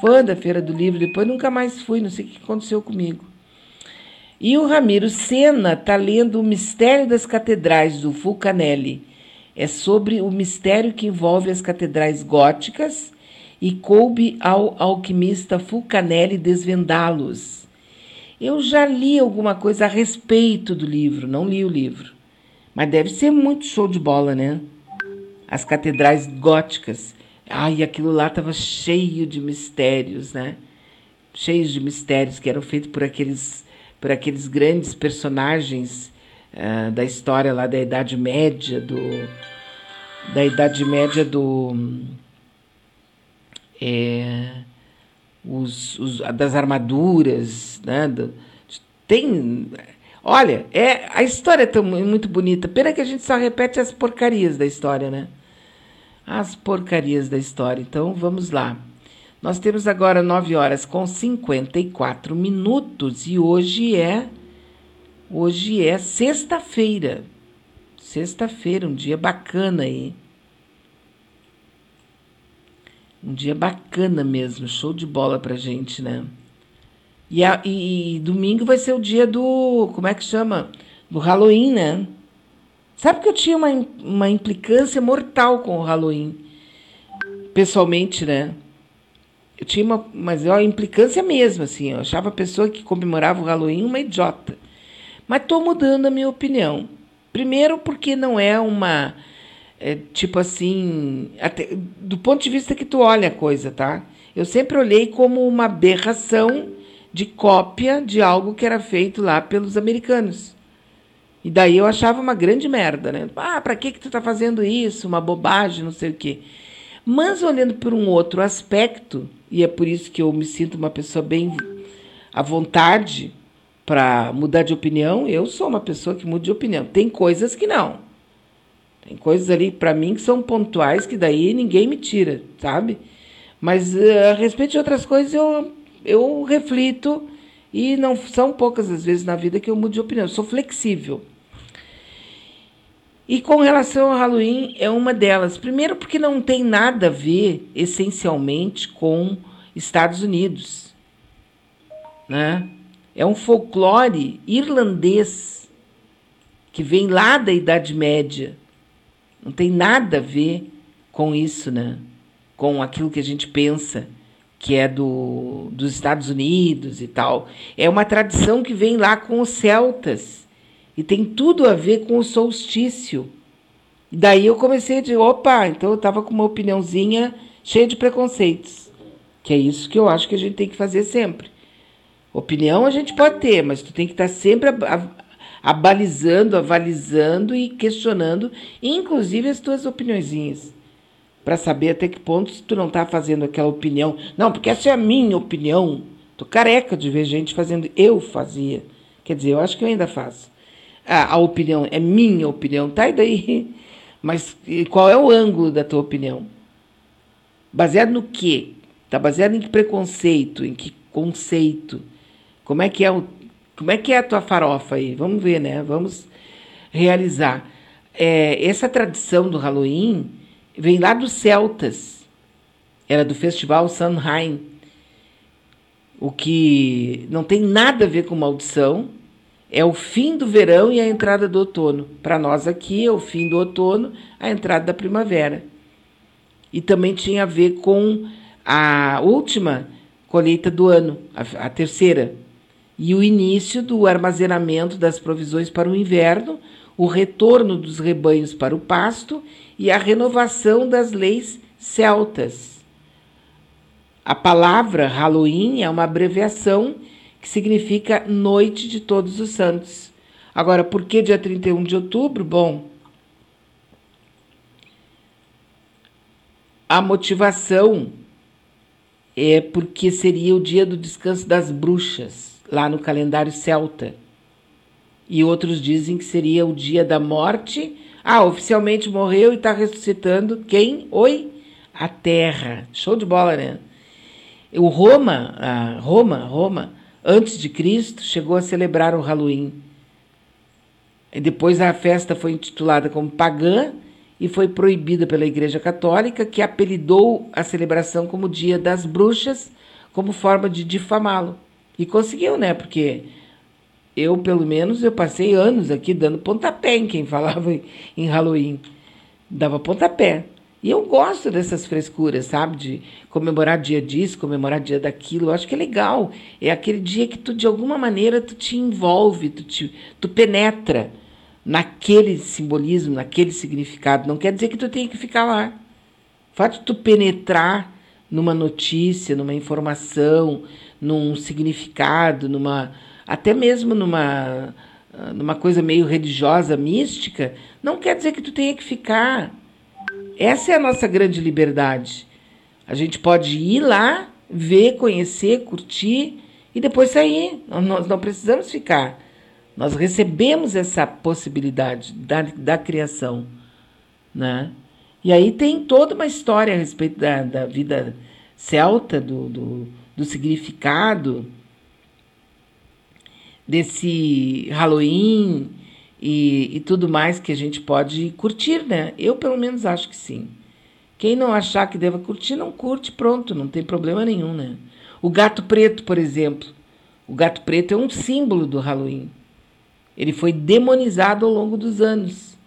B: fã da Feira do Livro, depois nunca mais fui, não sei o que aconteceu comigo. E o Ramiro Sena está lendo O Mistério das Catedrais, do Fulcanelli. É sobre o mistério que envolve as catedrais góticas e coube ao alquimista Fulcanelli desvendá-los. Eu já li alguma coisa a respeito do livro, não li o livro. Mas deve ser muito show de bola, né? As catedrais góticas. Ai, aquilo lá estava cheio de mistérios, né? Cheios de mistérios que eram feitos por aqueles, por aqueles grandes personagens uh, da história lá da Idade Média, do, da Idade Média do é, os, os, das armaduras, né? Do, tem. Olha, é, a história é tão, muito bonita. Pena que a gente só repete as porcarias da história, né? As porcarias da história. Então vamos lá. Nós temos agora 9 horas com 54 minutos e hoje é hoje é sexta-feira. Sexta-feira, um dia bacana aí. Um dia bacana mesmo, show de bola pra gente, né? E, a, e, e domingo vai ser o dia do. Como é que chama? Do Halloween, né? Sabe que eu tinha uma, uma implicância mortal com o Halloween. Pessoalmente, né? Eu tinha uma. Mas ó, implicância mesmo, assim. Eu achava a pessoa que comemorava o Halloween uma idiota. Mas estou mudando a minha opinião. Primeiro, porque não é uma. É, tipo assim. Até, do ponto de vista que tu olha a coisa, tá? Eu sempre olhei como uma aberração de cópia de algo que era feito lá pelos americanos. E daí eu achava uma grande merda, né? Ah, para que que tu tá fazendo isso? Uma bobagem, não sei o quê. Mas olhando por um outro aspecto, e é por isso que eu me sinto uma pessoa bem à vontade para mudar de opinião, eu sou uma pessoa que muda de opinião. Tem coisas que não. Tem coisas ali para mim que são pontuais que daí ninguém me tira, sabe? Mas uh, a respeito de outras coisas eu eu reflito e não são poucas as vezes na vida que eu mudo de opinião. Eu sou flexível. E com relação ao Halloween, é uma delas. Primeiro, porque não tem nada a ver, essencialmente, com Estados Unidos. Né? É um folclore irlandês que vem lá da Idade Média. Não tem nada a ver com isso, né? com aquilo que a gente pensa que é do, dos Estados Unidos e tal. É uma tradição que vem lá com os celtas e tem tudo a ver com o solstício. Daí eu comecei a dizer, opa, então eu estava com uma opiniãozinha cheia de preconceitos. Que é isso que eu acho que a gente tem que fazer sempre. Opinião a gente pode ter, mas tu tem que estar sempre abalizando, avalizando e questionando, inclusive as tuas opiniõezinhas para saber até que ponto tu não está fazendo aquela opinião. Não, porque essa é a minha opinião. Tô careca de ver gente fazendo. Eu fazia. Quer dizer, eu acho que eu ainda faço. Ah, a opinião é minha opinião, tá? E daí? Mas qual é o ângulo da tua opinião? Baseado no quê? Tá baseado em que preconceito, em que conceito? Como é que é o, como é que é a tua farofa aí? Vamos ver, né? Vamos realizar. É, essa tradição do Halloween vem lá dos celtas. Era do festival Sanheim. O que não tem nada a ver com maldição. É o fim do verão e a entrada do outono. Para nós aqui é o fim do outono, a entrada da primavera. E também tinha a ver com a última colheita do ano, a, a terceira, e o início do armazenamento das provisões para o inverno, o retorno dos rebanhos para o pasto e a renovação das leis celtas. A palavra Halloween é uma abreviação que significa Noite de Todos os Santos. Agora, por que dia 31 de outubro? Bom, a motivação é porque seria o dia do descanso das bruxas, lá no calendário celta. E outros dizem que seria o dia da morte ah, oficialmente morreu e está ressuscitando quem? Oi? A Terra. Show de bola, né? O Roma, Roma, Roma, antes de Cristo, chegou a celebrar o Halloween. E depois a festa foi intitulada como pagã e foi proibida pela Igreja Católica, que apelidou a celebração como Dia das Bruxas, como forma de difamá-lo. E conseguiu, né? Porque eu, pelo menos, eu passei anos aqui dando pontapé em quem falava <laughs> em Halloween. Dava pontapé. E eu gosto dessas frescuras, sabe? De comemorar dia disso, comemorar dia daquilo. Eu acho que é legal. É aquele dia que tu, de alguma maneira, tu te envolve, tu, te, tu penetra naquele simbolismo, naquele significado. Não quer dizer que tu tenha que ficar lá. O fato de tu penetrar numa notícia, numa informação, num significado, numa até mesmo numa, numa coisa meio religiosa, mística, não quer dizer que tu tenha que ficar. Essa é a nossa grande liberdade. A gente pode ir lá, ver, conhecer, curtir e depois sair. Nós não precisamos ficar. Nós recebemos essa possibilidade da, da criação. Né? E aí tem toda uma história a respeito da, da vida celta, do, do, do significado desse Halloween e, e, tudo mais que a gente pode curtir, né? Eu, pelo menos, acho que sim. Quem não achar que deva curtir, não curte, pronto, não tem problema nenhum, né? O gato preto, por exemplo. O gato preto é um símbolo do Halloween. Ele foi demonizado ao longo dos anos.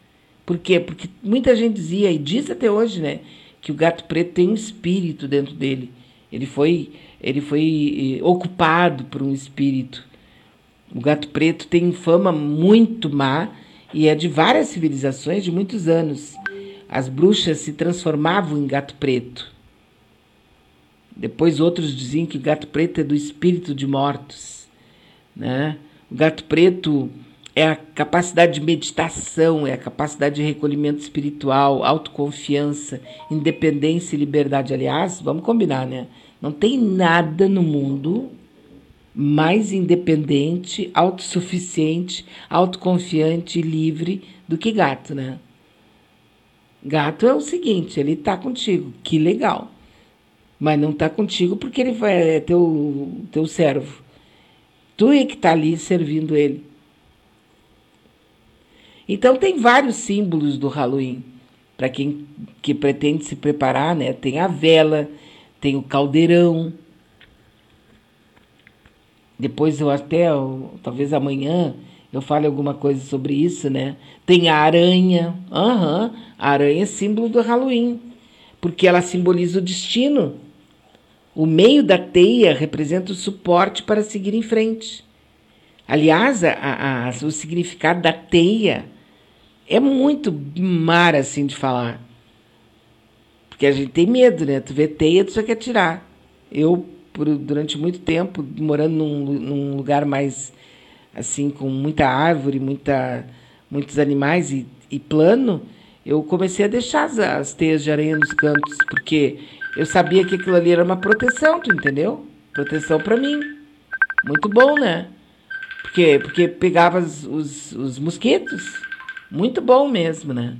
B: Por quê? Porque muita gente dizia, e diz até hoje, né, que o gato preto tem um espírito dentro dele. Ele foi, ele foi eh, ocupado por um espírito. O gato preto tem fama muito má e é de várias civilizações de muitos anos. As bruxas se transformavam em gato preto. Depois outros diziam que o gato preto é do espírito de mortos. Né? O gato preto é a capacidade de meditação, é a capacidade de recolhimento espiritual, autoconfiança, independência e liberdade. Aliás, vamos combinar, né? Não tem nada no mundo mais independente, autossuficiente, autoconfiante e livre do que gato, né? Gato é o seguinte, ele tá contigo, que legal. Mas não tá contigo porque ele vai, é teu, teu servo. Tu é que tá ali servindo ele. Então tem vários símbolos do Halloween. Para quem que pretende se preparar, né? Tem a vela, tem o caldeirão. Depois eu até, talvez amanhã, eu fale alguma coisa sobre isso, né? Tem a aranha. Aham, uhum. a aranha é símbolo do Halloween, porque ela simboliza o destino. O meio da teia representa o suporte para seguir em frente. Aliás, a, a, o significado da teia é muito mar assim de falar. Porque a gente tem medo, né? Tu vê teia, tu só quer tirar. Eu, por, durante muito tempo, morando num, num lugar mais assim, com muita árvore, muita, muitos animais e, e plano, eu comecei a deixar as, as teias de aranha nos cantos, porque eu sabia que aquilo ali era uma proteção, tu entendeu? Proteção para mim. Muito bom, né? Porque, porque pegava os, os, os mosquitos. Muito bom mesmo, né?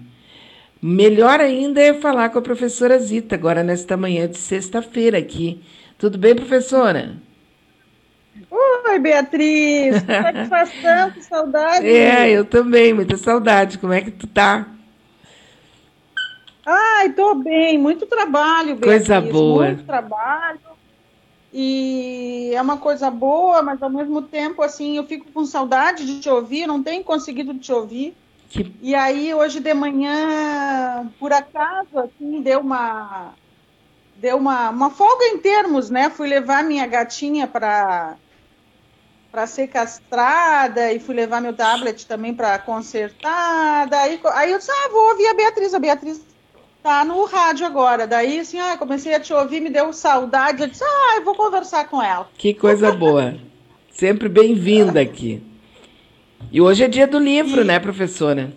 B: Melhor ainda é falar com a professora Zita, agora nesta manhã de sexta-feira aqui. Tudo bem, professora?
D: Oi, Beatriz! <laughs> Como é que saudade?
B: É, eu também, muita saudade. Como é que tu tá?
D: Ai, tô bem, muito trabalho,
B: Beatriz. Coisa boa.
D: Muito trabalho. E é uma coisa boa, mas ao mesmo tempo, assim, eu fico com saudade de te ouvir, não tenho conseguido te ouvir. Que... E aí, hoje de manhã, por acaso, assim, deu uma deu uma, uma folga em termos, né? Fui levar minha gatinha para para ser castrada e fui levar meu tablet também para consertar. Daí, aí eu disse, ah, vou ouvir a Beatriz. A Beatriz tá no rádio agora. Daí, assim, ah, comecei a te ouvir, me deu saudade. Eu disse, ah, eu vou conversar com ela.
B: Que coisa boa. Sempre bem-vinda aqui. E hoje é dia do livro, e... né, professora?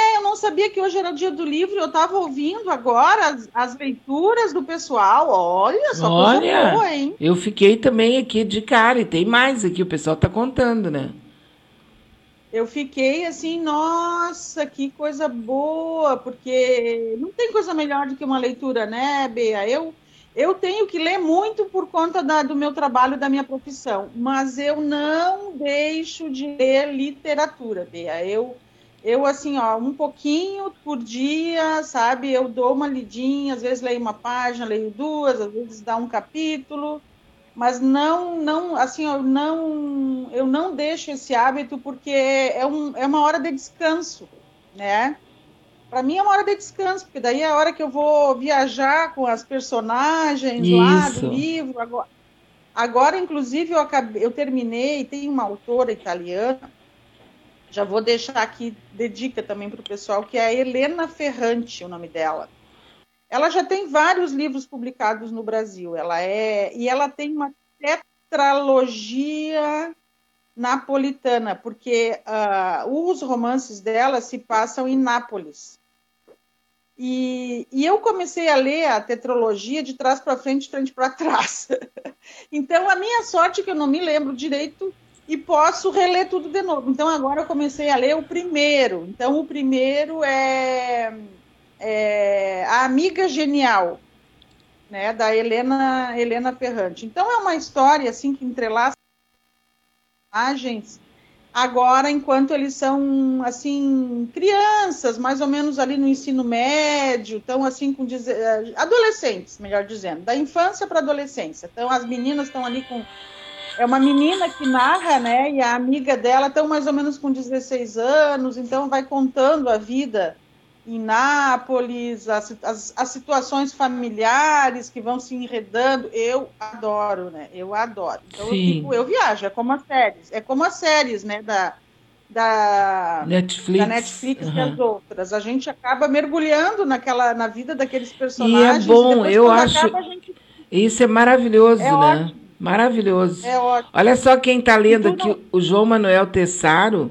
D: É, eu não sabia que hoje era o dia do livro. Eu estava ouvindo agora as, as, leituras do pessoal. Olha, só Olha, coisa boa, hein?
B: Eu fiquei também aqui de cara, e tem mais aqui, o pessoal está contando, né?
D: Eu fiquei assim, nossa, que coisa boa, porque não tem coisa melhor do que uma leitura, né, Bea? Eu eu tenho que ler muito por conta da, do meu trabalho, da minha profissão, mas eu não deixo de ler literatura, Bea. Eu, eu assim, ó, um pouquinho por dia, sabe? Eu dou uma lidinha, às vezes leio uma página, leio duas, às vezes dá um capítulo, mas não, não, assim, eu não, eu não deixo esse hábito porque é, um, é uma hora de descanso, né? para mim é uma hora de descanso, porque daí é a hora que eu vou viajar com as personagens Isso. lá do livro. Agora, agora inclusive, eu, acabei, eu terminei, tem uma autora italiana, já vou deixar aqui de dica também para o pessoal, que é a Helena Ferrante, o nome dela. Ela já tem vários livros publicados no Brasil. Ela é e ela tem uma tetralogia napolitana, porque uh, os romances dela se passam em Nápoles. E, e, eu comecei a ler a tetralogia de trás para frente, de frente para trás. <laughs> então, a minha sorte é que eu não me lembro direito e posso reler tudo de novo. Então, agora eu comecei a ler o primeiro. Então, o primeiro é, é A Amiga Genial, né, da Helena, Helena Ferrante. Então, é uma história assim que entrelaça imagens agora enquanto eles são assim crianças, mais ou menos ali no ensino médio, estão assim com adolescentes, melhor dizendo, da infância para adolescência. Então as meninas estão ali com é uma menina que narra, né? E a amiga dela estão mais ou menos com 16 anos, então vai contando a vida em Nápoles, as, as, as, situações familiares que vão se enredando. Eu adoro, né? Eu adoro. Então eu, fico, eu, viajo, é como as séries. É como as séries, né? Da, da
B: Netflix,
D: da Netflix uhum. e as outras. A gente acaba mergulhando naquela, na vida daqueles personagens.
B: E é bom, eu acho. Acaba, gente... Isso é maravilhoso, é né? Ótimo. Maravilhoso.
D: É ótimo.
B: Olha só quem está lendo aqui, não... o João Manuel Tessaro.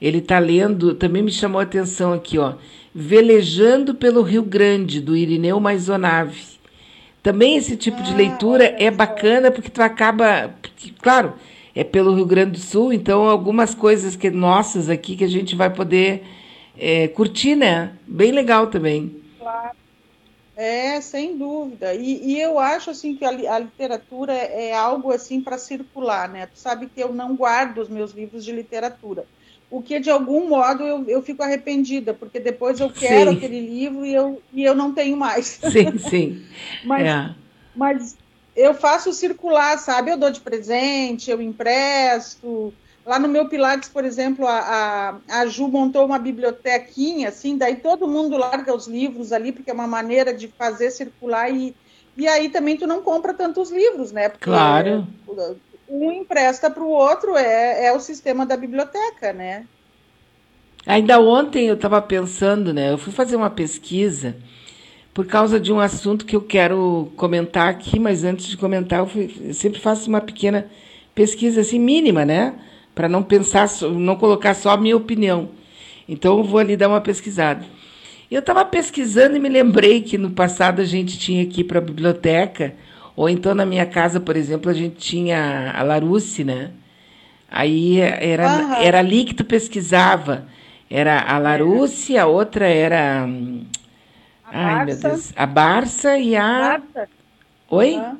B: Ele está lendo, também me chamou a atenção aqui, ó. Velejando pelo Rio Grande, do Irineu Maisonave. Também esse tipo de ah, leitura é bacana porque tu acaba, porque, claro, é pelo Rio Grande do Sul, então algumas coisas que nossas aqui que a gente vai poder é, curtir, né? Bem legal também.
D: Claro. É, sem dúvida. E, e eu acho assim que a, a literatura é algo assim para circular, né? Tu sabe que eu não guardo os meus livros de literatura. O que de algum modo eu, eu fico arrependida, porque depois eu quero sim. aquele livro e eu, e eu não tenho mais.
B: Sim, sim. <laughs>
D: mas,
B: é.
D: mas eu faço circular, sabe? Eu dou de presente, eu empresto. Lá no meu Pilates, por exemplo, a, a, a, Ju montou uma bibliotequinha, assim, daí todo mundo larga os livros ali, porque é uma maneira de fazer circular e, e aí também tu não compra tantos livros, né? Porque
B: claro.
D: Um empresta para o outro, é, é o sistema da biblioteca, né?
B: Ainda ontem eu estava pensando, né? Eu fui fazer uma pesquisa por causa de um assunto que eu quero comentar aqui, mas antes de comentar, eu, fui, eu sempre faço uma pequena pesquisa assim mínima, né? Para não pensar, não colocar só a minha opinião. Então eu vou ali dar uma pesquisada. Eu estava pesquisando e me lembrei que no passado a gente tinha aqui para a biblioteca, ou então na minha casa, por exemplo, a gente tinha a Larousse, né? Aí era, uhum. era ali que tu pesquisava. Era a Larousse, a outra era hum, Ai, meu Deus. A Barça e a. Barça. Oi? Uhum.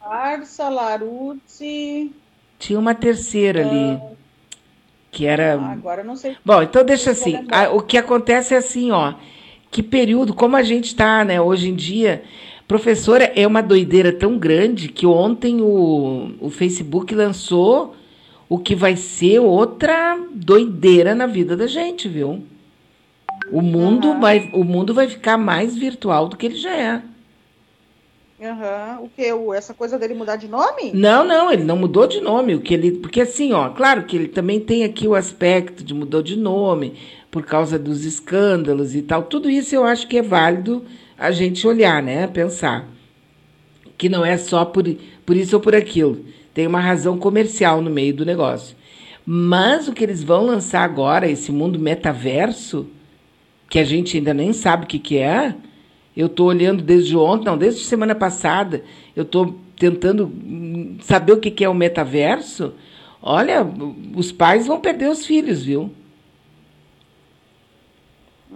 D: Barça, Laruzzi.
B: Tinha uma terceira ali. Ah. Que era.
D: Ah, agora não sei.
B: Bom, então deixa assim. A, o que acontece é assim, ó. Que período, como a gente está, né, hoje em dia. Professora, é uma doideira tão grande que ontem o, o Facebook lançou o que vai ser outra doideira na vida da gente, viu? O mundo, uhum. vai, o mundo vai ficar mais virtual do que ele já é.
D: Uhum. O que? Essa coisa dele mudar de nome?
B: Não, não, ele não mudou de nome. O que ele, porque assim, ó, claro que ele também tem aqui o aspecto de mudou de nome por causa dos escândalos e tal. Tudo isso eu acho que é válido a gente olhar, né? Pensar. Que não é só por, por isso ou por aquilo. Tem uma razão comercial no meio do negócio. Mas o que eles vão lançar agora, esse mundo metaverso, que a gente ainda nem sabe o que, que é. Eu estou olhando desde ontem, não, desde semana passada, eu estou tentando saber o que, que é o metaverso. Olha, os pais vão perder os filhos, viu?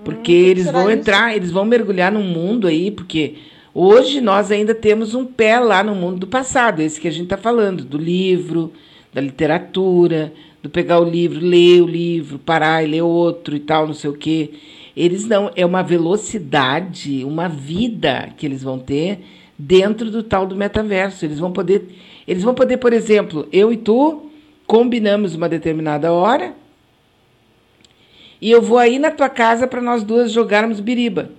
B: Porque hum, eles vão entrar, isso? eles vão mergulhar num mundo aí, porque hoje nós ainda temos um pé lá no mundo do passado, esse que a gente está falando, do livro, da literatura, do pegar o livro, ler o livro, parar e ler outro e tal, não sei o quê. Eles não, é uma velocidade, uma vida que eles vão ter dentro do tal do metaverso. Eles vão poder, eles vão poder, por exemplo, eu e tu combinamos uma determinada hora e eu vou aí na tua casa para nós duas jogarmos biriba.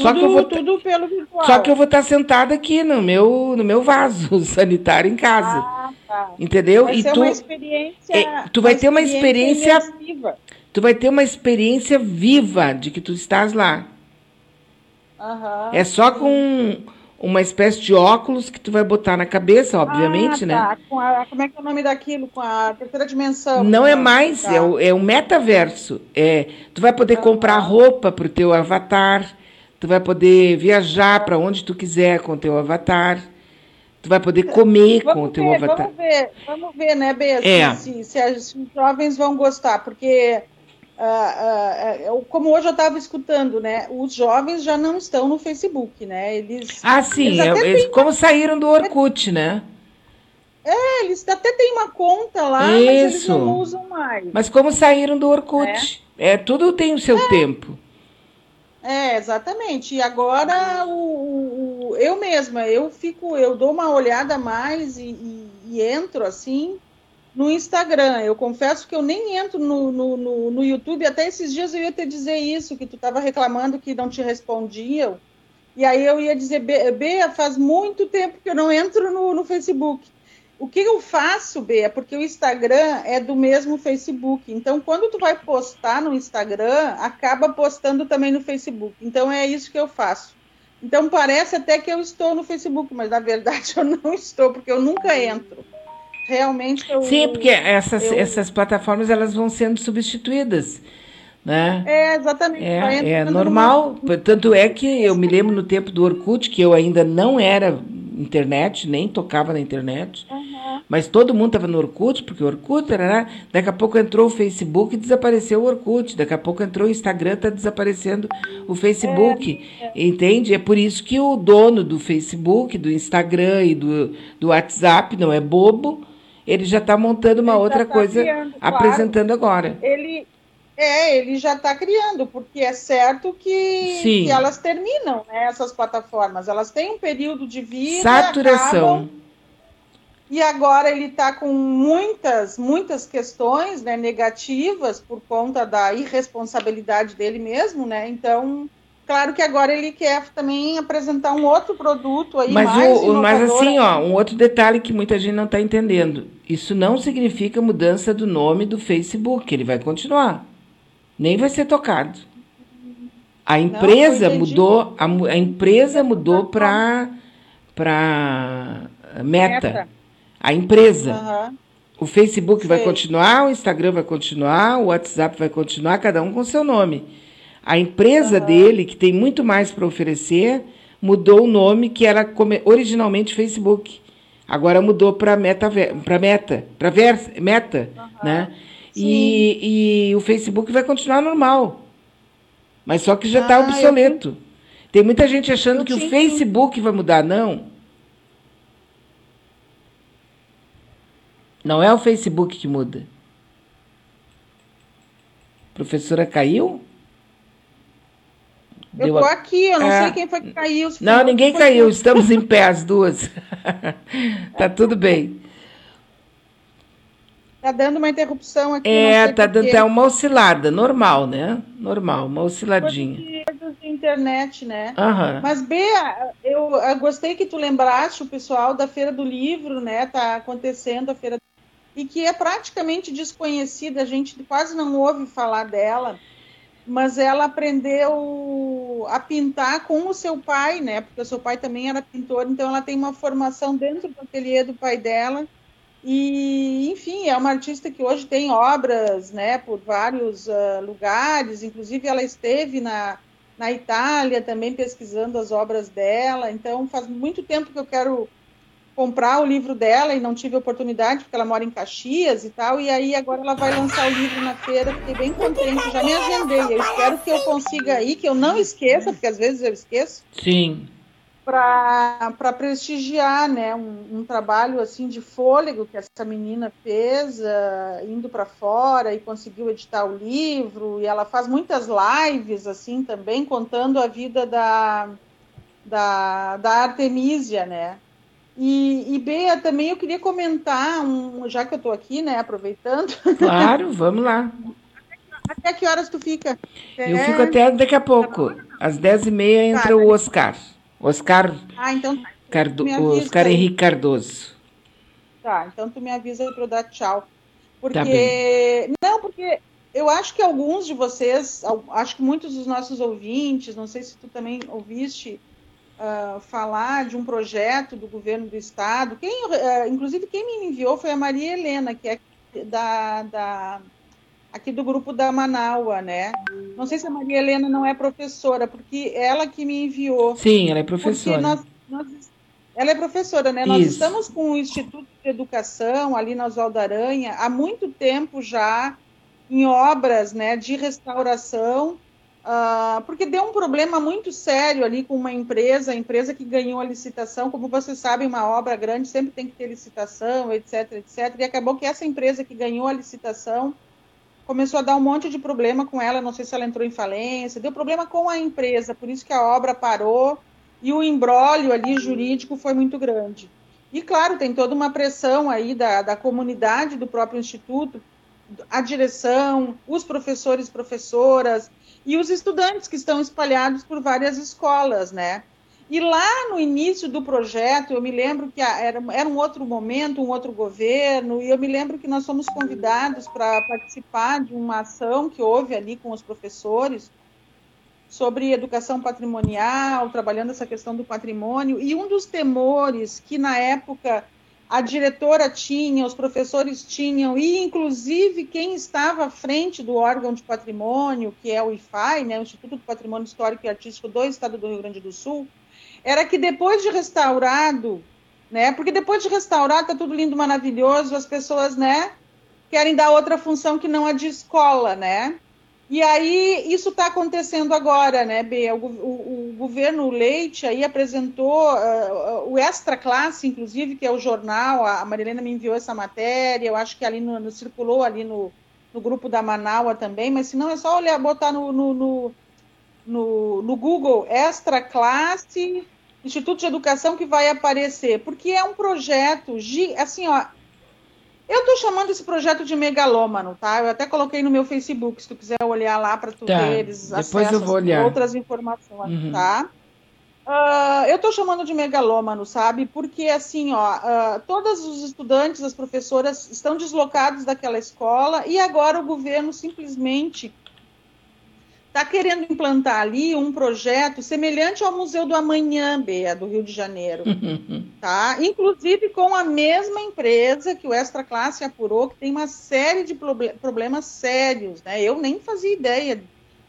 D: Tudo, só que eu vou tudo pelo virtual.
B: Só que eu vou estar sentada aqui no meu no meu vaso <laughs> sanitário em casa. Ah, tá. Entendeu?
D: Vai
B: e
D: tu uma experiência, é,
B: tu vai ter uma experiência, experiência Tu vai ter uma experiência viva de que tu estás lá.
D: Uhum,
B: é só com uma espécie de óculos que tu vai botar na cabeça, obviamente,
D: ah,
B: né?
D: tá. né? Com a, como é que é o nome daquilo? Com a terceira dimensão.
B: Não é mais, tá. é, o, é o metaverso. É, tu vai poder comprar roupa para o teu avatar, tu vai poder viajar para onde tu quiser com o teu avatar. Tu vai poder comer vamos com o teu
D: ver,
B: avatar.
D: Vamos ver, vamos ver, né, Bê? É. Se, se, se, os jovens vão gostar, porque uh, uh, como hoje eu estava escutando, né? Os jovens já não estão no Facebook, né? Eles.
B: Ah, sim, eles, é, eles têm... como saíram do Orkut, né?
D: É, eles até têm uma conta lá, Isso. mas eles não usam mais.
B: Mas como saíram do Orkut? É, é tudo tem o seu é. tempo.
D: É, exatamente. E agora o, eu, eu mesma, eu fico, eu dou uma olhada mais e, e, e entro assim no Instagram. Eu confesso que eu nem entro no, no, no, no, YouTube. Até esses dias eu ia te dizer isso, que tu estava reclamando que não te respondiam. E aí eu ia dizer, Bea, faz muito tempo que eu não entro no, no Facebook. O que eu faço, Bea, porque o Instagram é do mesmo Facebook. Então, quando tu vai postar no Instagram, acaba postando também no Facebook. Então, é isso que eu faço. Então, parece até que eu estou no Facebook, mas na verdade <laughs> eu não estou, porque eu nunca entro realmente eu,
B: Sim, porque essas, eu... essas plataformas elas vão sendo substituídas. Né?
D: É, exatamente.
B: É, é normal. Numa... Tanto é que eu me lembro no tempo do Orkut, que eu ainda não era internet, nem tocava na internet. Uhum. Mas todo mundo estava no Orkut, porque o Orkut era. Daqui a pouco entrou o Facebook e desapareceu o Orkut. Daqui a pouco entrou o Instagram, está desaparecendo o Facebook. É, é. Entende? É por isso que o dono do Facebook, do Instagram e do, do WhatsApp não é bobo ele já está montando uma ele outra tá coisa, criando, apresentando claro. agora.
D: Ele é, ele já está criando, porque é certo que, que elas terminam, né, essas plataformas. Elas têm um período de vida.
B: Saturação. Acabam,
D: e agora ele está com muitas, muitas questões né, negativas por conta da irresponsabilidade dele mesmo, né? Então, Claro que agora ele quer também apresentar um outro produto aí
B: mas
D: mais
B: o, Mas assim, ó, um outro detalhe que muita gente não está entendendo. Isso não significa mudança do nome do Facebook. Ele vai continuar. Nem vai ser tocado. A empresa não, mudou, a, a, empresa mudou para para meta. meta. A empresa. Uhum. O Facebook Sei. vai continuar, o Instagram vai continuar, o WhatsApp vai continuar, cada um com seu nome. A empresa uhum. dele, que tem muito mais para oferecer, mudou o nome que era originalmente Facebook. Agora mudou para Meta, para Meta, para Meta, uhum. né? E, e, o Facebook vai continuar normal. Mas só que já está ah, obsoleto. Eu... Tem muita gente achando eu que o Facebook vai mudar. Não. Não é o Facebook que muda. A professora caiu?
D: Eu tô aqui, eu não é... sei quem foi que caiu.
B: Não, ninguém caiu, estamos em pé as duas. <laughs> tá tudo bem.
D: Tá dando uma interrupção aqui.
B: É, tá dando é uma oscilada, normal, né? Normal, uma osciladinha.
D: De internet, né?
B: Uhum.
D: Mas, Bea, eu, eu, gostei que tu lembraste o pessoal da Feira do Livro, né? Tá acontecendo a Feira e que é praticamente desconhecida, a gente quase não ouve falar dela mas ela aprendeu a pintar com o seu pai, né? Porque o seu pai também era pintor, então ela tem uma formação dentro do ateliê do pai dela. E, enfim, é uma artista que hoje tem obras, né, por vários uh, lugares. Inclusive, ela esteve na, na Itália também pesquisando as obras dela. Então, faz muito tempo que eu quero comprar o livro dela e não tive oportunidade, porque ela mora em Caxias e tal, e aí agora ela vai lançar o livro na feira, fiquei bem contente, já me agendei, eu espero que eu consiga ir, que eu não esqueça, porque às vezes eu esqueço.
B: Sim.
D: Para prestigiar né, um, um, trabalho assim de fôlego que essa menina fez, uh, indo para fora e conseguiu editar o livro, e ela faz muitas lives assim também, contando a vida da, da, da Artemisia, né? E, e Bea, também eu queria comentar, um, já que eu estou aqui, né, aproveitando.
B: Claro, <laughs> vamos lá.
D: Até que horas tu fica?
B: Eu é... fico até daqui a pouco. Às dez e meia entra tá, o Oscar. Oscar,
D: ah, então,
B: Cardo... Oscar Henrique Cardoso.
D: Tá, então tu me avisa para eu dar tchau. Porque. Tá não, porque eu acho que alguns de vocês, acho que muitos dos nossos ouvintes, não sei se tu também ouviste, uh, falar de um projeto do governo do estado. Quem, uh, inclusive, quem me enviou foi a Maria Helena, que é da, da aqui do grupo da Manaua, né? Não sei se a Maria Helena não é professora, porque ela que me enviou.
B: Sim, ela é professora.
D: Nós, nós, ela é professora, né? Isso. Nós estamos com o Instituto de Educação ali na Oswaldo Aranha há muito tempo já em obras, né, de restauração Uh, porque deu um problema muito sério ali com uma empresa, a empresa que ganhou a licitação. Como vocês sabem, uma obra grande sempre tem que ter licitação, etc, etc. E acabou que essa empresa que ganhou a licitação começou a dar um monte de problema com ela. Não sei se ela entrou em falência, deu problema com a empresa, por isso que a obra parou. e o embrólio ali jurídico foi muito grande. E, claro, tem toda uma pressão aí da, da comunidade do próprio Instituto, a direção, os professores e professoras e os estudantes que estão espalhados por várias escolas, né? E lá no início do projeto, eu me lembro que era, era um outro momento, um outro governo, e eu me lembro que nós fomos convidados para participar de uma ação que houve ali com os professores sobre educação patrimonial, trabalhando essa questão do patrimônio, e um dos temores que na época a diretora tinha, os professores tinham, e inclusive quem estava à frente do órgão de patrimônio, que é o IFAI, né, o Instituto do Patrimônio Histórico e Artístico do Estado do Rio Grande do Sul, era que depois de restaurado, né? Porque depois de restaurado tá tudo lindo, maravilhoso, as pessoas, né, querem dar outra função que não a de escola, né? E aí isso está acontecendo agora, né, Bê? O, o, o, governo Leite aí apresentou uh, o Extra Classe, inclusive, que é o jornal, a Marilena me enviou essa matéria, eu acho que ali no, no circulou ali no, no grupo da Manaua também, mas se não é só olhar, botar no, no, no no, Google Extra Classe Instituto de Educação que vai aparecer, porque é um projeto, assim, ó, eu estou chamando esse projeto de megalômano, tá? Eu até coloquei no meu Facebook, se tu quiser olhar lá para tu
B: tá.
D: ver, eles
B: Depois eu vou olhar.
D: outras informações, uhum. tá? Uh, eu estou chamando de megalômano, sabe? Porque, assim, ó, uh, todos os estudantes, as professoras estão deslocados daquela escola e agora o governo simplesmente está querendo implantar ali um projeto semelhante ao Museu do Amanhã, Bea, do Rio de Janeiro, <laughs> tá? Inclusive com a mesma empresa que o Extra Classe apurou, que tem uma série de problemas sérios, né? Eu nem fazia ideia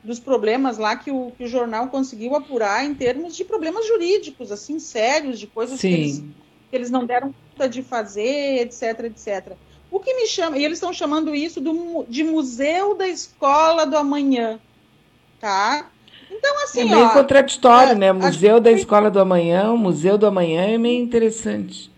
D: dos problemas lá que o, que o jornal conseguiu apurar em termos de problemas jurídicos, assim, sérios, de coisas que eles, que eles, não deram conta de fazer, etc, etc. O que me chama, e eles estão chamando isso do, de Museu da Escola do Amanhã, tá? Então, assim,
B: É meio
D: ó,
B: contraditório,
D: é,
B: né? Museu da Escola do Amanhã, o Museu do Amanhã é meio interessante.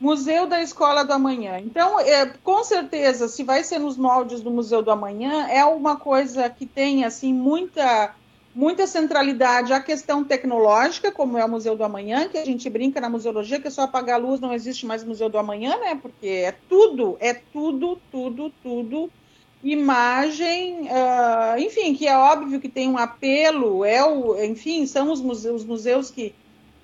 D: Museu da Escola do Amanhã. Então, é, com certeza, se vai ser nos moldes do Museu do Amanhã, é uma coisa que tem assim muita muita centralidade à questão tecnológica, como é o Museu do Amanhã, que a gente brinca na museologia que é só apagar a luz, não existe mais Museu do Amanhã, né? Porque é tudo, é tudo, tudo, tudo imagem, uh, enfim, que é óbvio que tem um apelo, é o, enfim, são os museus, os museus que,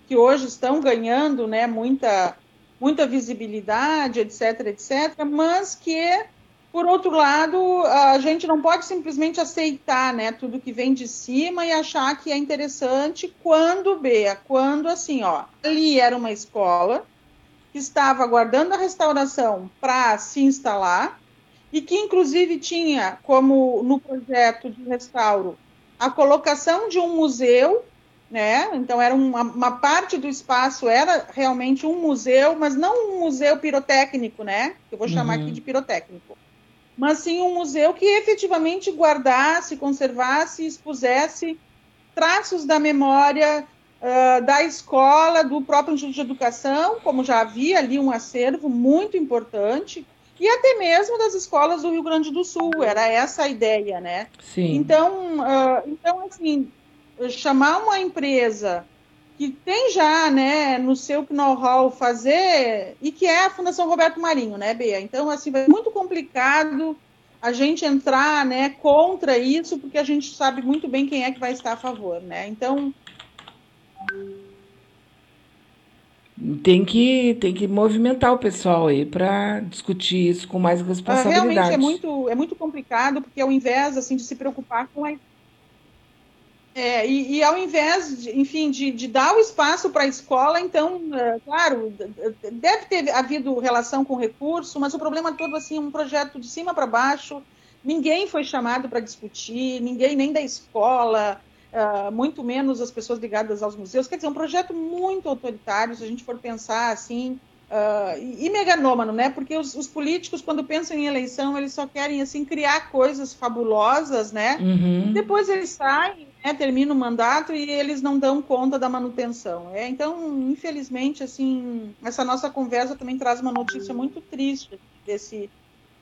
D: que hoje estão ganhando né, muita, muita visibilidade, etc, etc, mas que, por outro lado, a gente não pode simplesmente aceitar né, tudo que vem de cima e achar que é interessante quando, Bea, quando assim, ó, ali era uma escola que estava aguardando a restauração para se instalar, e que inclusive tinha como no projeto de restauro a colocação de um museu, né? Então era uma, uma, parte do espaço era realmente um museu, mas não um museu pirotécnico, né? Eu vou chamar uhum. aqui de pirotécnico, mas sim um museu que efetivamente guardasse, conservasse, expusesse traços da memória uh, da escola, do próprio Instituto de Educação, como já havia ali um acervo muito importante e até mesmo das escolas do Rio Grande do Sul. Era essa a ideia, né?
B: Sim.
D: Então, uh, então assim, chamar uma empresa que tem já, né, no seu know-how fazer e que é a Fundação Roberto Marinho, né, Bea? Então, assim, vai muito complicado a gente entrar, né, contra isso, porque a gente sabe muito bem quem é que vai estar a favor, né? Então,
B: tem que, tem que movimentar o pessoal aí para discutir isso com mais responsabilidade.
D: Realmente é muito, é muito complicado, porque ao invés assim, de se preocupar com a. É, e, e, ao invés, de, enfim, de, de dar o espaço para a escola, então, é, claro, deve ter havido relação com recurso, mas o problema todo, assim, um projeto de cima para baixo, ninguém foi chamado para discutir, ninguém nem da escola, uh, muito menos as pessoas ligadas aos museus. Quer dizer, um projeto muito autoritário, se a gente for pensar assim, uh, e, e meganômano, né? Porque os, os, políticos, quando pensam em eleição, eles só querem assim criar coisas fabulosas, né?
B: Uhum.
D: Depois eles saem, né, terminam o mandato e eles não dão conta da manutenção. É, então, infelizmente, assim, essa nossa conversa também traz uma notícia muito triste desse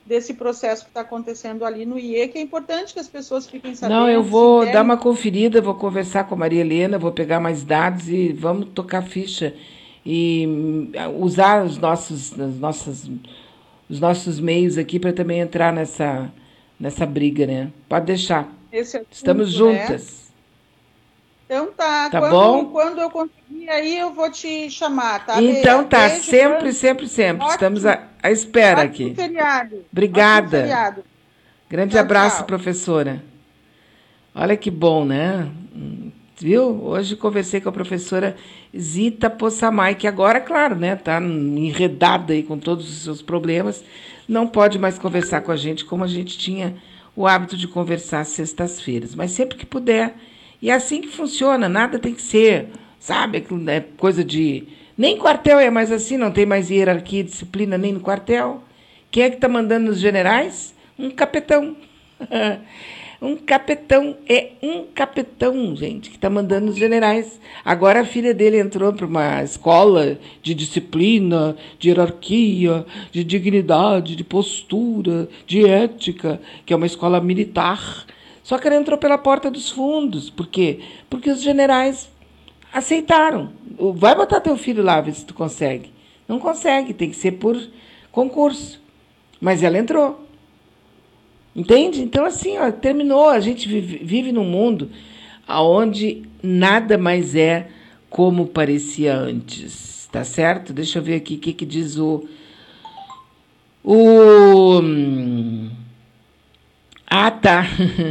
D: desse processo que está acontecendo ali no IE, que é importante que as pessoas fiquem sabendo.
B: Não, eu vou dar uma conferida, vou conversar com a Maria Helena, vou pegar mais dados e vamos tocar ficha e hum, usar os nossos, as nossas, os nossos meios aqui para também entrar nessa, nessa briga, né? Pode deixar.
D: É
B: Estamos né? juntas. Né?
D: Então tá,
B: tá
D: quando,
B: bom?
D: quando eu conseguir aí eu vou te chamar, tá?
B: Então tá, Beijo, sempre, sempre, sempre. Ótimo. Estamos à, à espera Ótimo aqui.
D: Feriado.
B: Obrigada.
D: Feriado.
B: Grande tchau, abraço, tchau. professora. Olha que bom, né? Viu? Hoje conversei com a professora Zita Possamay, que agora, claro, né, tá enredada aí com todos os seus problemas, não pode mais conversar com a gente como a gente tinha o hábito de conversar às sextas-feiras, mas sempre que puder e é assim que funciona, nada tem que ser, sabe, é coisa de. Nem quartel é mais assim, não tem mais hierarquia e disciplina nem no quartel. Quem é que está mandando nos generais? Um capetão. <laughs> um capetão, é um capetão, gente, que está mandando os generais. Agora a filha dele entrou para uma escola de disciplina, de hierarquia, de dignidade, de postura, de ética, que é uma escola militar. Só que ela entrou pela porta dos fundos. Por quê? Porque os generais aceitaram. Vai botar teu filho lá, ver se tu consegue. Não consegue, tem que ser por concurso. Mas ela entrou. Entende? Então, assim, ó, terminou. A gente vive, vive num mundo onde nada mais é como parecia antes. Tá certo? Deixa eu ver aqui o que, que diz o. O. Hum, ah, tá.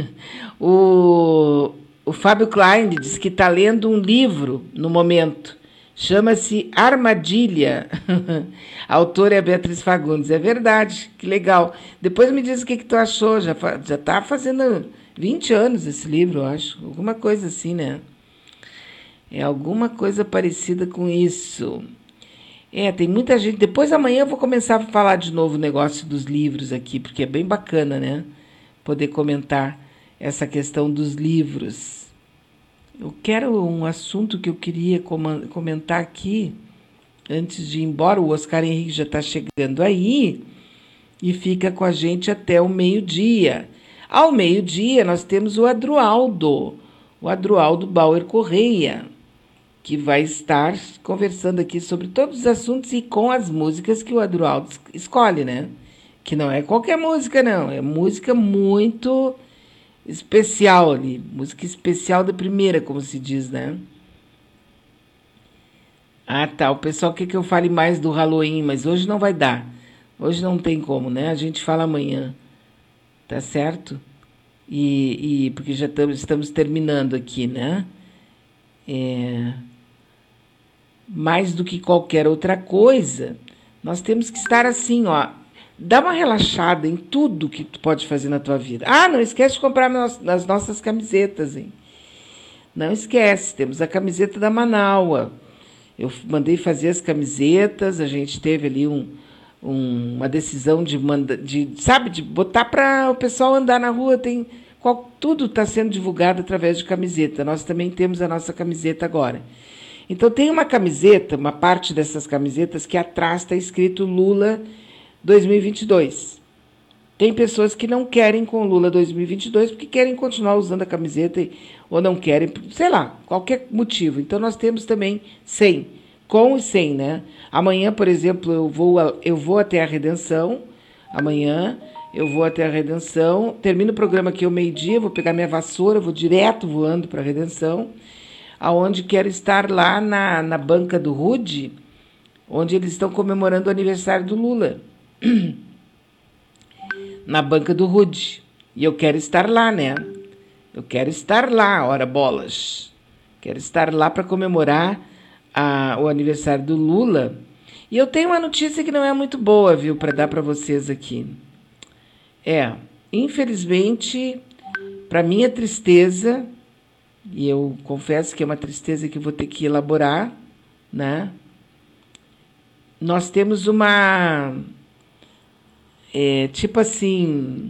B: <laughs> o, o Fábio Klein diz que está lendo um livro no momento. Chama-se Armadilha. <laughs> A autora é Beatriz Fagundes. É verdade, que legal. Depois me diz o que, que tu achou. Já está fazendo 20 anos esse livro, eu acho. Alguma coisa assim, né? É alguma coisa parecida com isso. É, tem muita gente. Depois amanhã eu vou começar a falar de novo o negócio dos livros aqui, porque é bem bacana, né? poder comentar essa questão dos livros. Eu quero um assunto que eu queria comentar aqui, antes de ir embora. O Oscar Henrique já está chegando aí e fica com a gente até o meio-dia. Ao meio-dia, nós temos o Adroaldo, o Adroaldo Bauer Correia, que vai estar conversando aqui sobre todos os assuntos e com as músicas que o Adroaldo escolhe, né? que não é qualquer música, não. É música muito especial ali. Música especial da primeira, como se diz, né? Ah, tá. O pessoal quer que eu fale mais do Halloween, mas hoje não vai dar. Hoje não tem como, né? A gente fala amanhã. Tá certo? E, e porque já estamos, estamos terminando aqui, né? É, mais do que qualquer outra coisa, nós temos que estar assim, ó, Dá uma relaxada em tudo que tu pode fazer na tua vida. Ah, não esquece de comprar as nossas camisetas, hein? Não esquece, temos a camiseta da Manaua. Eu mandei fazer as camisetas, a gente teve ali um, um, uma decisão de, manda, de, sabe, de botar para o pessoal andar na rua. Tem qual, tudo está sendo divulgado através de camiseta. Nós também temos a nossa camiseta agora. Então tem uma camiseta, uma parte dessas camisetas que atrás está escrito Lula 2022. Tem pessoas que não querem com Lula 2022 porque querem continuar usando a camiseta ou não querem, sei lá, qualquer motivo. Então nós temos também 100, com e sem, né? Amanhã, por exemplo, eu vou, eu vou até a Redenção. Amanhã eu vou até a Redenção. Termino o programa aqui ao meio-dia, vou pegar minha vassoura, vou direto voando para a Redenção, aonde quero estar lá na, na banca do Rude, onde eles estão comemorando o aniversário do Lula. <clears throat> na banca do Rude. E eu quero estar lá, né? Eu quero estar lá, ora bolas. Quero estar lá para comemorar a, o aniversário do Lula. E eu tenho uma notícia que não é muito boa, viu, para dar para vocês aqui. É, infelizmente, para minha tristeza, e eu confesso que é uma tristeza que vou ter que elaborar, né? Nós temos uma é, tipo assim,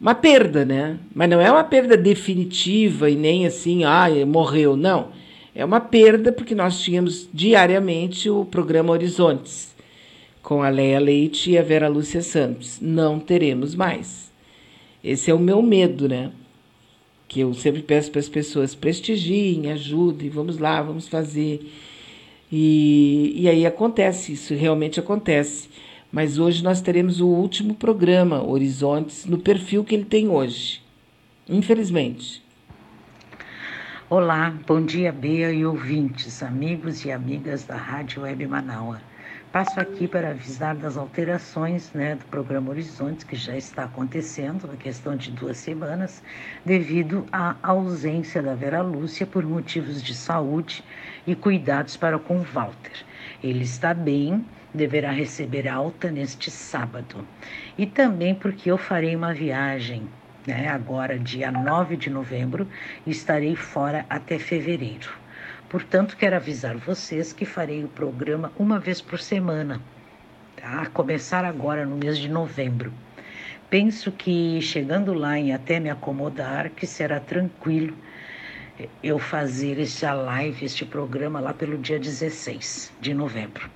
B: uma perda, né? Mas não é uma perda definitiva e nem assim, ah, morreu, não. É uma perda porque nós tínhamos diariamente o programa Horizontes, com a Leia Leite e a Vera Lúcia Santos. Não teremos mais. Esse é o meu medo, né? Que eu sempre peço para as pessoas prestigiem, ajudem, vamos lá, vamos fazer. E, e aí acontece, isso realmente acontece. Mas hoje nós teremos o último programa, Horizontes, no perfil que ele tem hoje. Infelizmente.
E: Olá, bom dia, Bea e ouvintes, amigos e amigas da Rádio Web Manaua. Passo aqui para avisar das alterações né, do programa Horizontes, que já está acontecendo, na questão de duas semanas, devido à ausência da Vera Lúcia por motivos de saúde e cuidados para com Walter. Ele está bem, deverá receber alta neste sábado. E também porque eu farei uma viagem, né, agora, dia 9 de novembro, e estarei fora até fevereiro. Portanto, quero avisar vocês que farei o programa uma vez por semana, tá? A começar agora no mês de novembro. Penso que chegando lá em até me acomodar, que será tranquilo eu fazer esta live, este programa lá pelo dia 16 de novembro.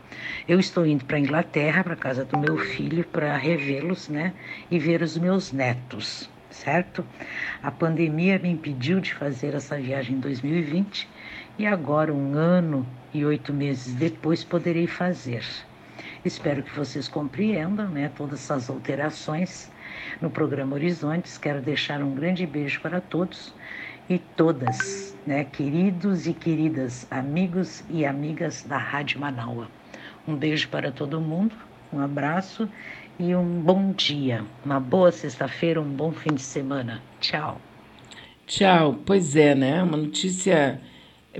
E: Eu estou indo para a Inglaterra, para casa do meu filho, para revê-los, né? E ver os meus netos, certo? A pandemia me impediu de fazer essa viagem em 2020 e agora, um ano e oito meses depois, poderei fazer. Espero que vocês compreendam né, todas essas alterações no programa Horizontes. Quero deixar um grande beijo para todos e todas, né, queridos e queridas amigos e amigas da Rádio Manaua. Um beijo para todo mundo, um abraço e um bom dia, uma boa sexta-feira, um bom fim de semana. Tchau.
B: Tchau. Pois é, né? Uma notícia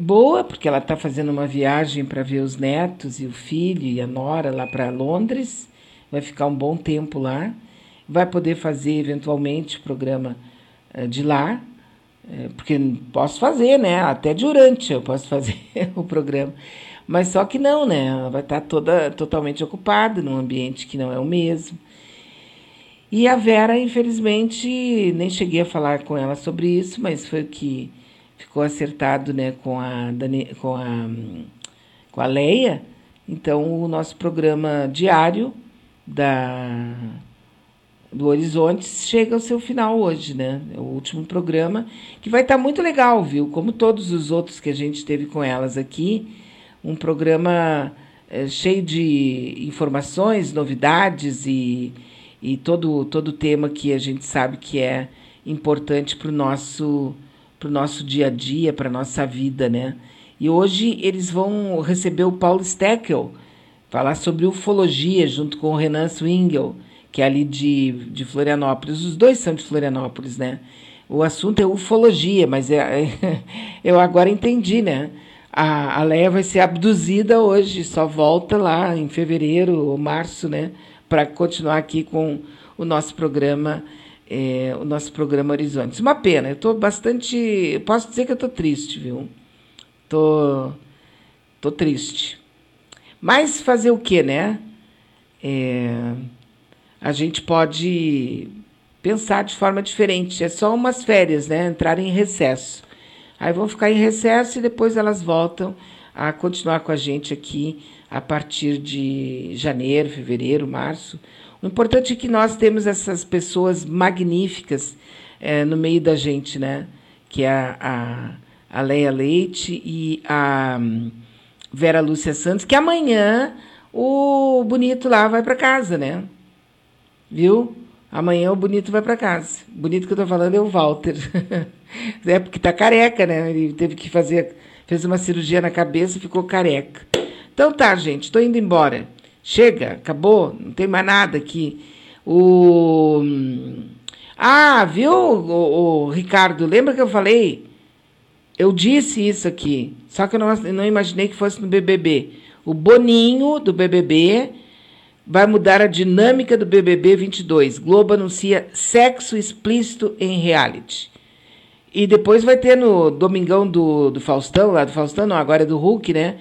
B: boa, porque ela está fazendo uma viagem para ver os netos e o filho e a nora lá para Londres. Vai ficar um bom tempo lá. Vai poder fazer eventualmente o programa eh, de lá, porque posso fazer, né? Até durante eu posso <laughs> fazer o programa. Mas só que não, né? Ela vai estar tá toda totalmente ocupada num ambiente que não é o mesmo. E a Vera, infelizmente, nem cheguei a falar com ela sobre isso, mas foi o que ficou acertado né, com, a, Dani, com, a, com a Leia. Então, o nosso programa diário da, do Horizonte chega ao seu final hoje, né? É o último programa, que vai estar muito legal, viu? Como todos os outros que a gente teve com elas aqui. Um programa é, cheio de informações, novidades e, e todo, todo tema que a gente sabe que é importante para o nosso para o nosso dia a dia, para a nossa vida, né? E hoje eles vão receber o Paulo Steckel, falar sobre ufologia, junto com o Renan Swingel, que é ali de, de Florianópolis. Os dois são de Florianópolis, né? O assunto é ufologia, mas é, é <laughs> eu agora entendi, né? A, a Leia vai ser abduzida hoje, só volta lá em fevereiro ou março, né? Para continuar aqui com o nosso programa é, o nosso programa Horizontes. Uma pena, eu estou bastante. Posso dizer que eu estou triste, viu? Tô, tô triste. Mas fazer o quê, né? É, a gente pode pensar de forma diferente. É só umas férias, né? Entrar em recesso. Aí vão ficar em recesso e depois elas voltam a continuar com a gente aqui a partir de janeiro, fevereiro, março o importante é que nós temos essas pessoas magníficas é, no meio da gente, né? Que é a, a, a Leia Leite e a hum, Vera Lúcia Santos, que amanhã o bonito lá vai para casa, né? Viu? Amanhã o bonito vai para casa. O bonito que eu tô falando é o Walter. <laughs> é porque tá careca, né? Ele teve que fazer, fez uma cirurgia na cabeça e ficou careca. Então tá, gente, tô indo embora. Chega, acabou, não tem mais nada aqui. O. Ah, viu, o, o Ricardo? Lembra que eu falei? Eu disse isso aqui, só que eu não, não imaginei que fosse no BBB. O Boninho do BBB vai mudar a dinâmica do BBB 22. Globo anuncia sexo explícito em reality. E depois vai ter no Domingão do, do Faustão, lá do Faustão, não, agora é do Hulk, né?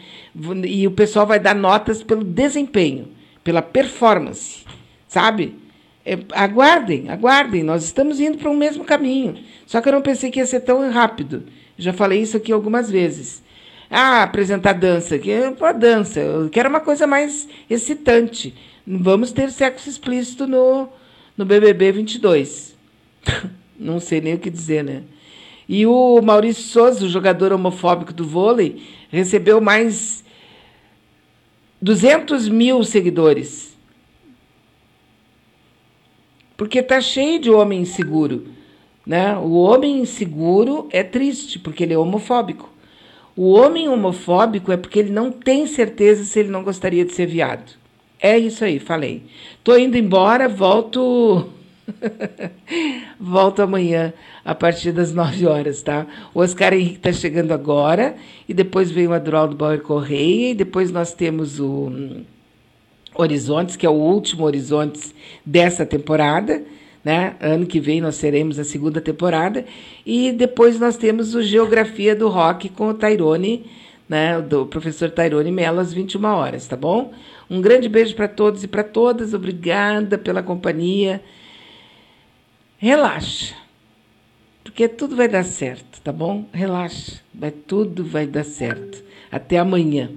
B: E o pessoal vai dar notas pelo desempenho, pela performance, sabe? É, aguardem, aguardem, nós estamos indo para o mesmo caminho. Só que eu não pensei que ia ser tão rápido. Já falei isso aqui algumas vezes. Ah, apresentar dança, que a dança, eu quero uma coisa mais excitante. Vamos ter sexo explícito no, no BBB 22. <laughs> Não sei nem o que dizer, né? E o Maurício Souza, o jogador homofóbico do vôlei, recebeu mais 200 mil seguidores. Porque tá cheio de homem inseguro. Né? O homem inseguro é triste, porque ele é homofóbico. O homem homofóbico é porque ele não tem certeza se ele não gostaria de ser viado. É isso aí, falei. Tô indo embora, volto. <laughs> volto amanhã a partir das 9 horas, tá? O Oscar Henrique está chegando agora, e depois vem o Adroaldo Bauer Correia, e depois nós temos o hum, Horizontes, que é o último Horizontes dessa temporada. Né? Ano que vem nós teremos a segunda temporada e depois nós temos o Geografia do Rock com o Tairone, né? Do professor Tairone Mello às 21 horas, tá bom? Um grande beijo para todos e para todas. Obrigada pela companhia. Relaxa. Porque tudo vai dar certo, tá bom? Relaxa. Vai tudo vai dar certo. Até amanhã.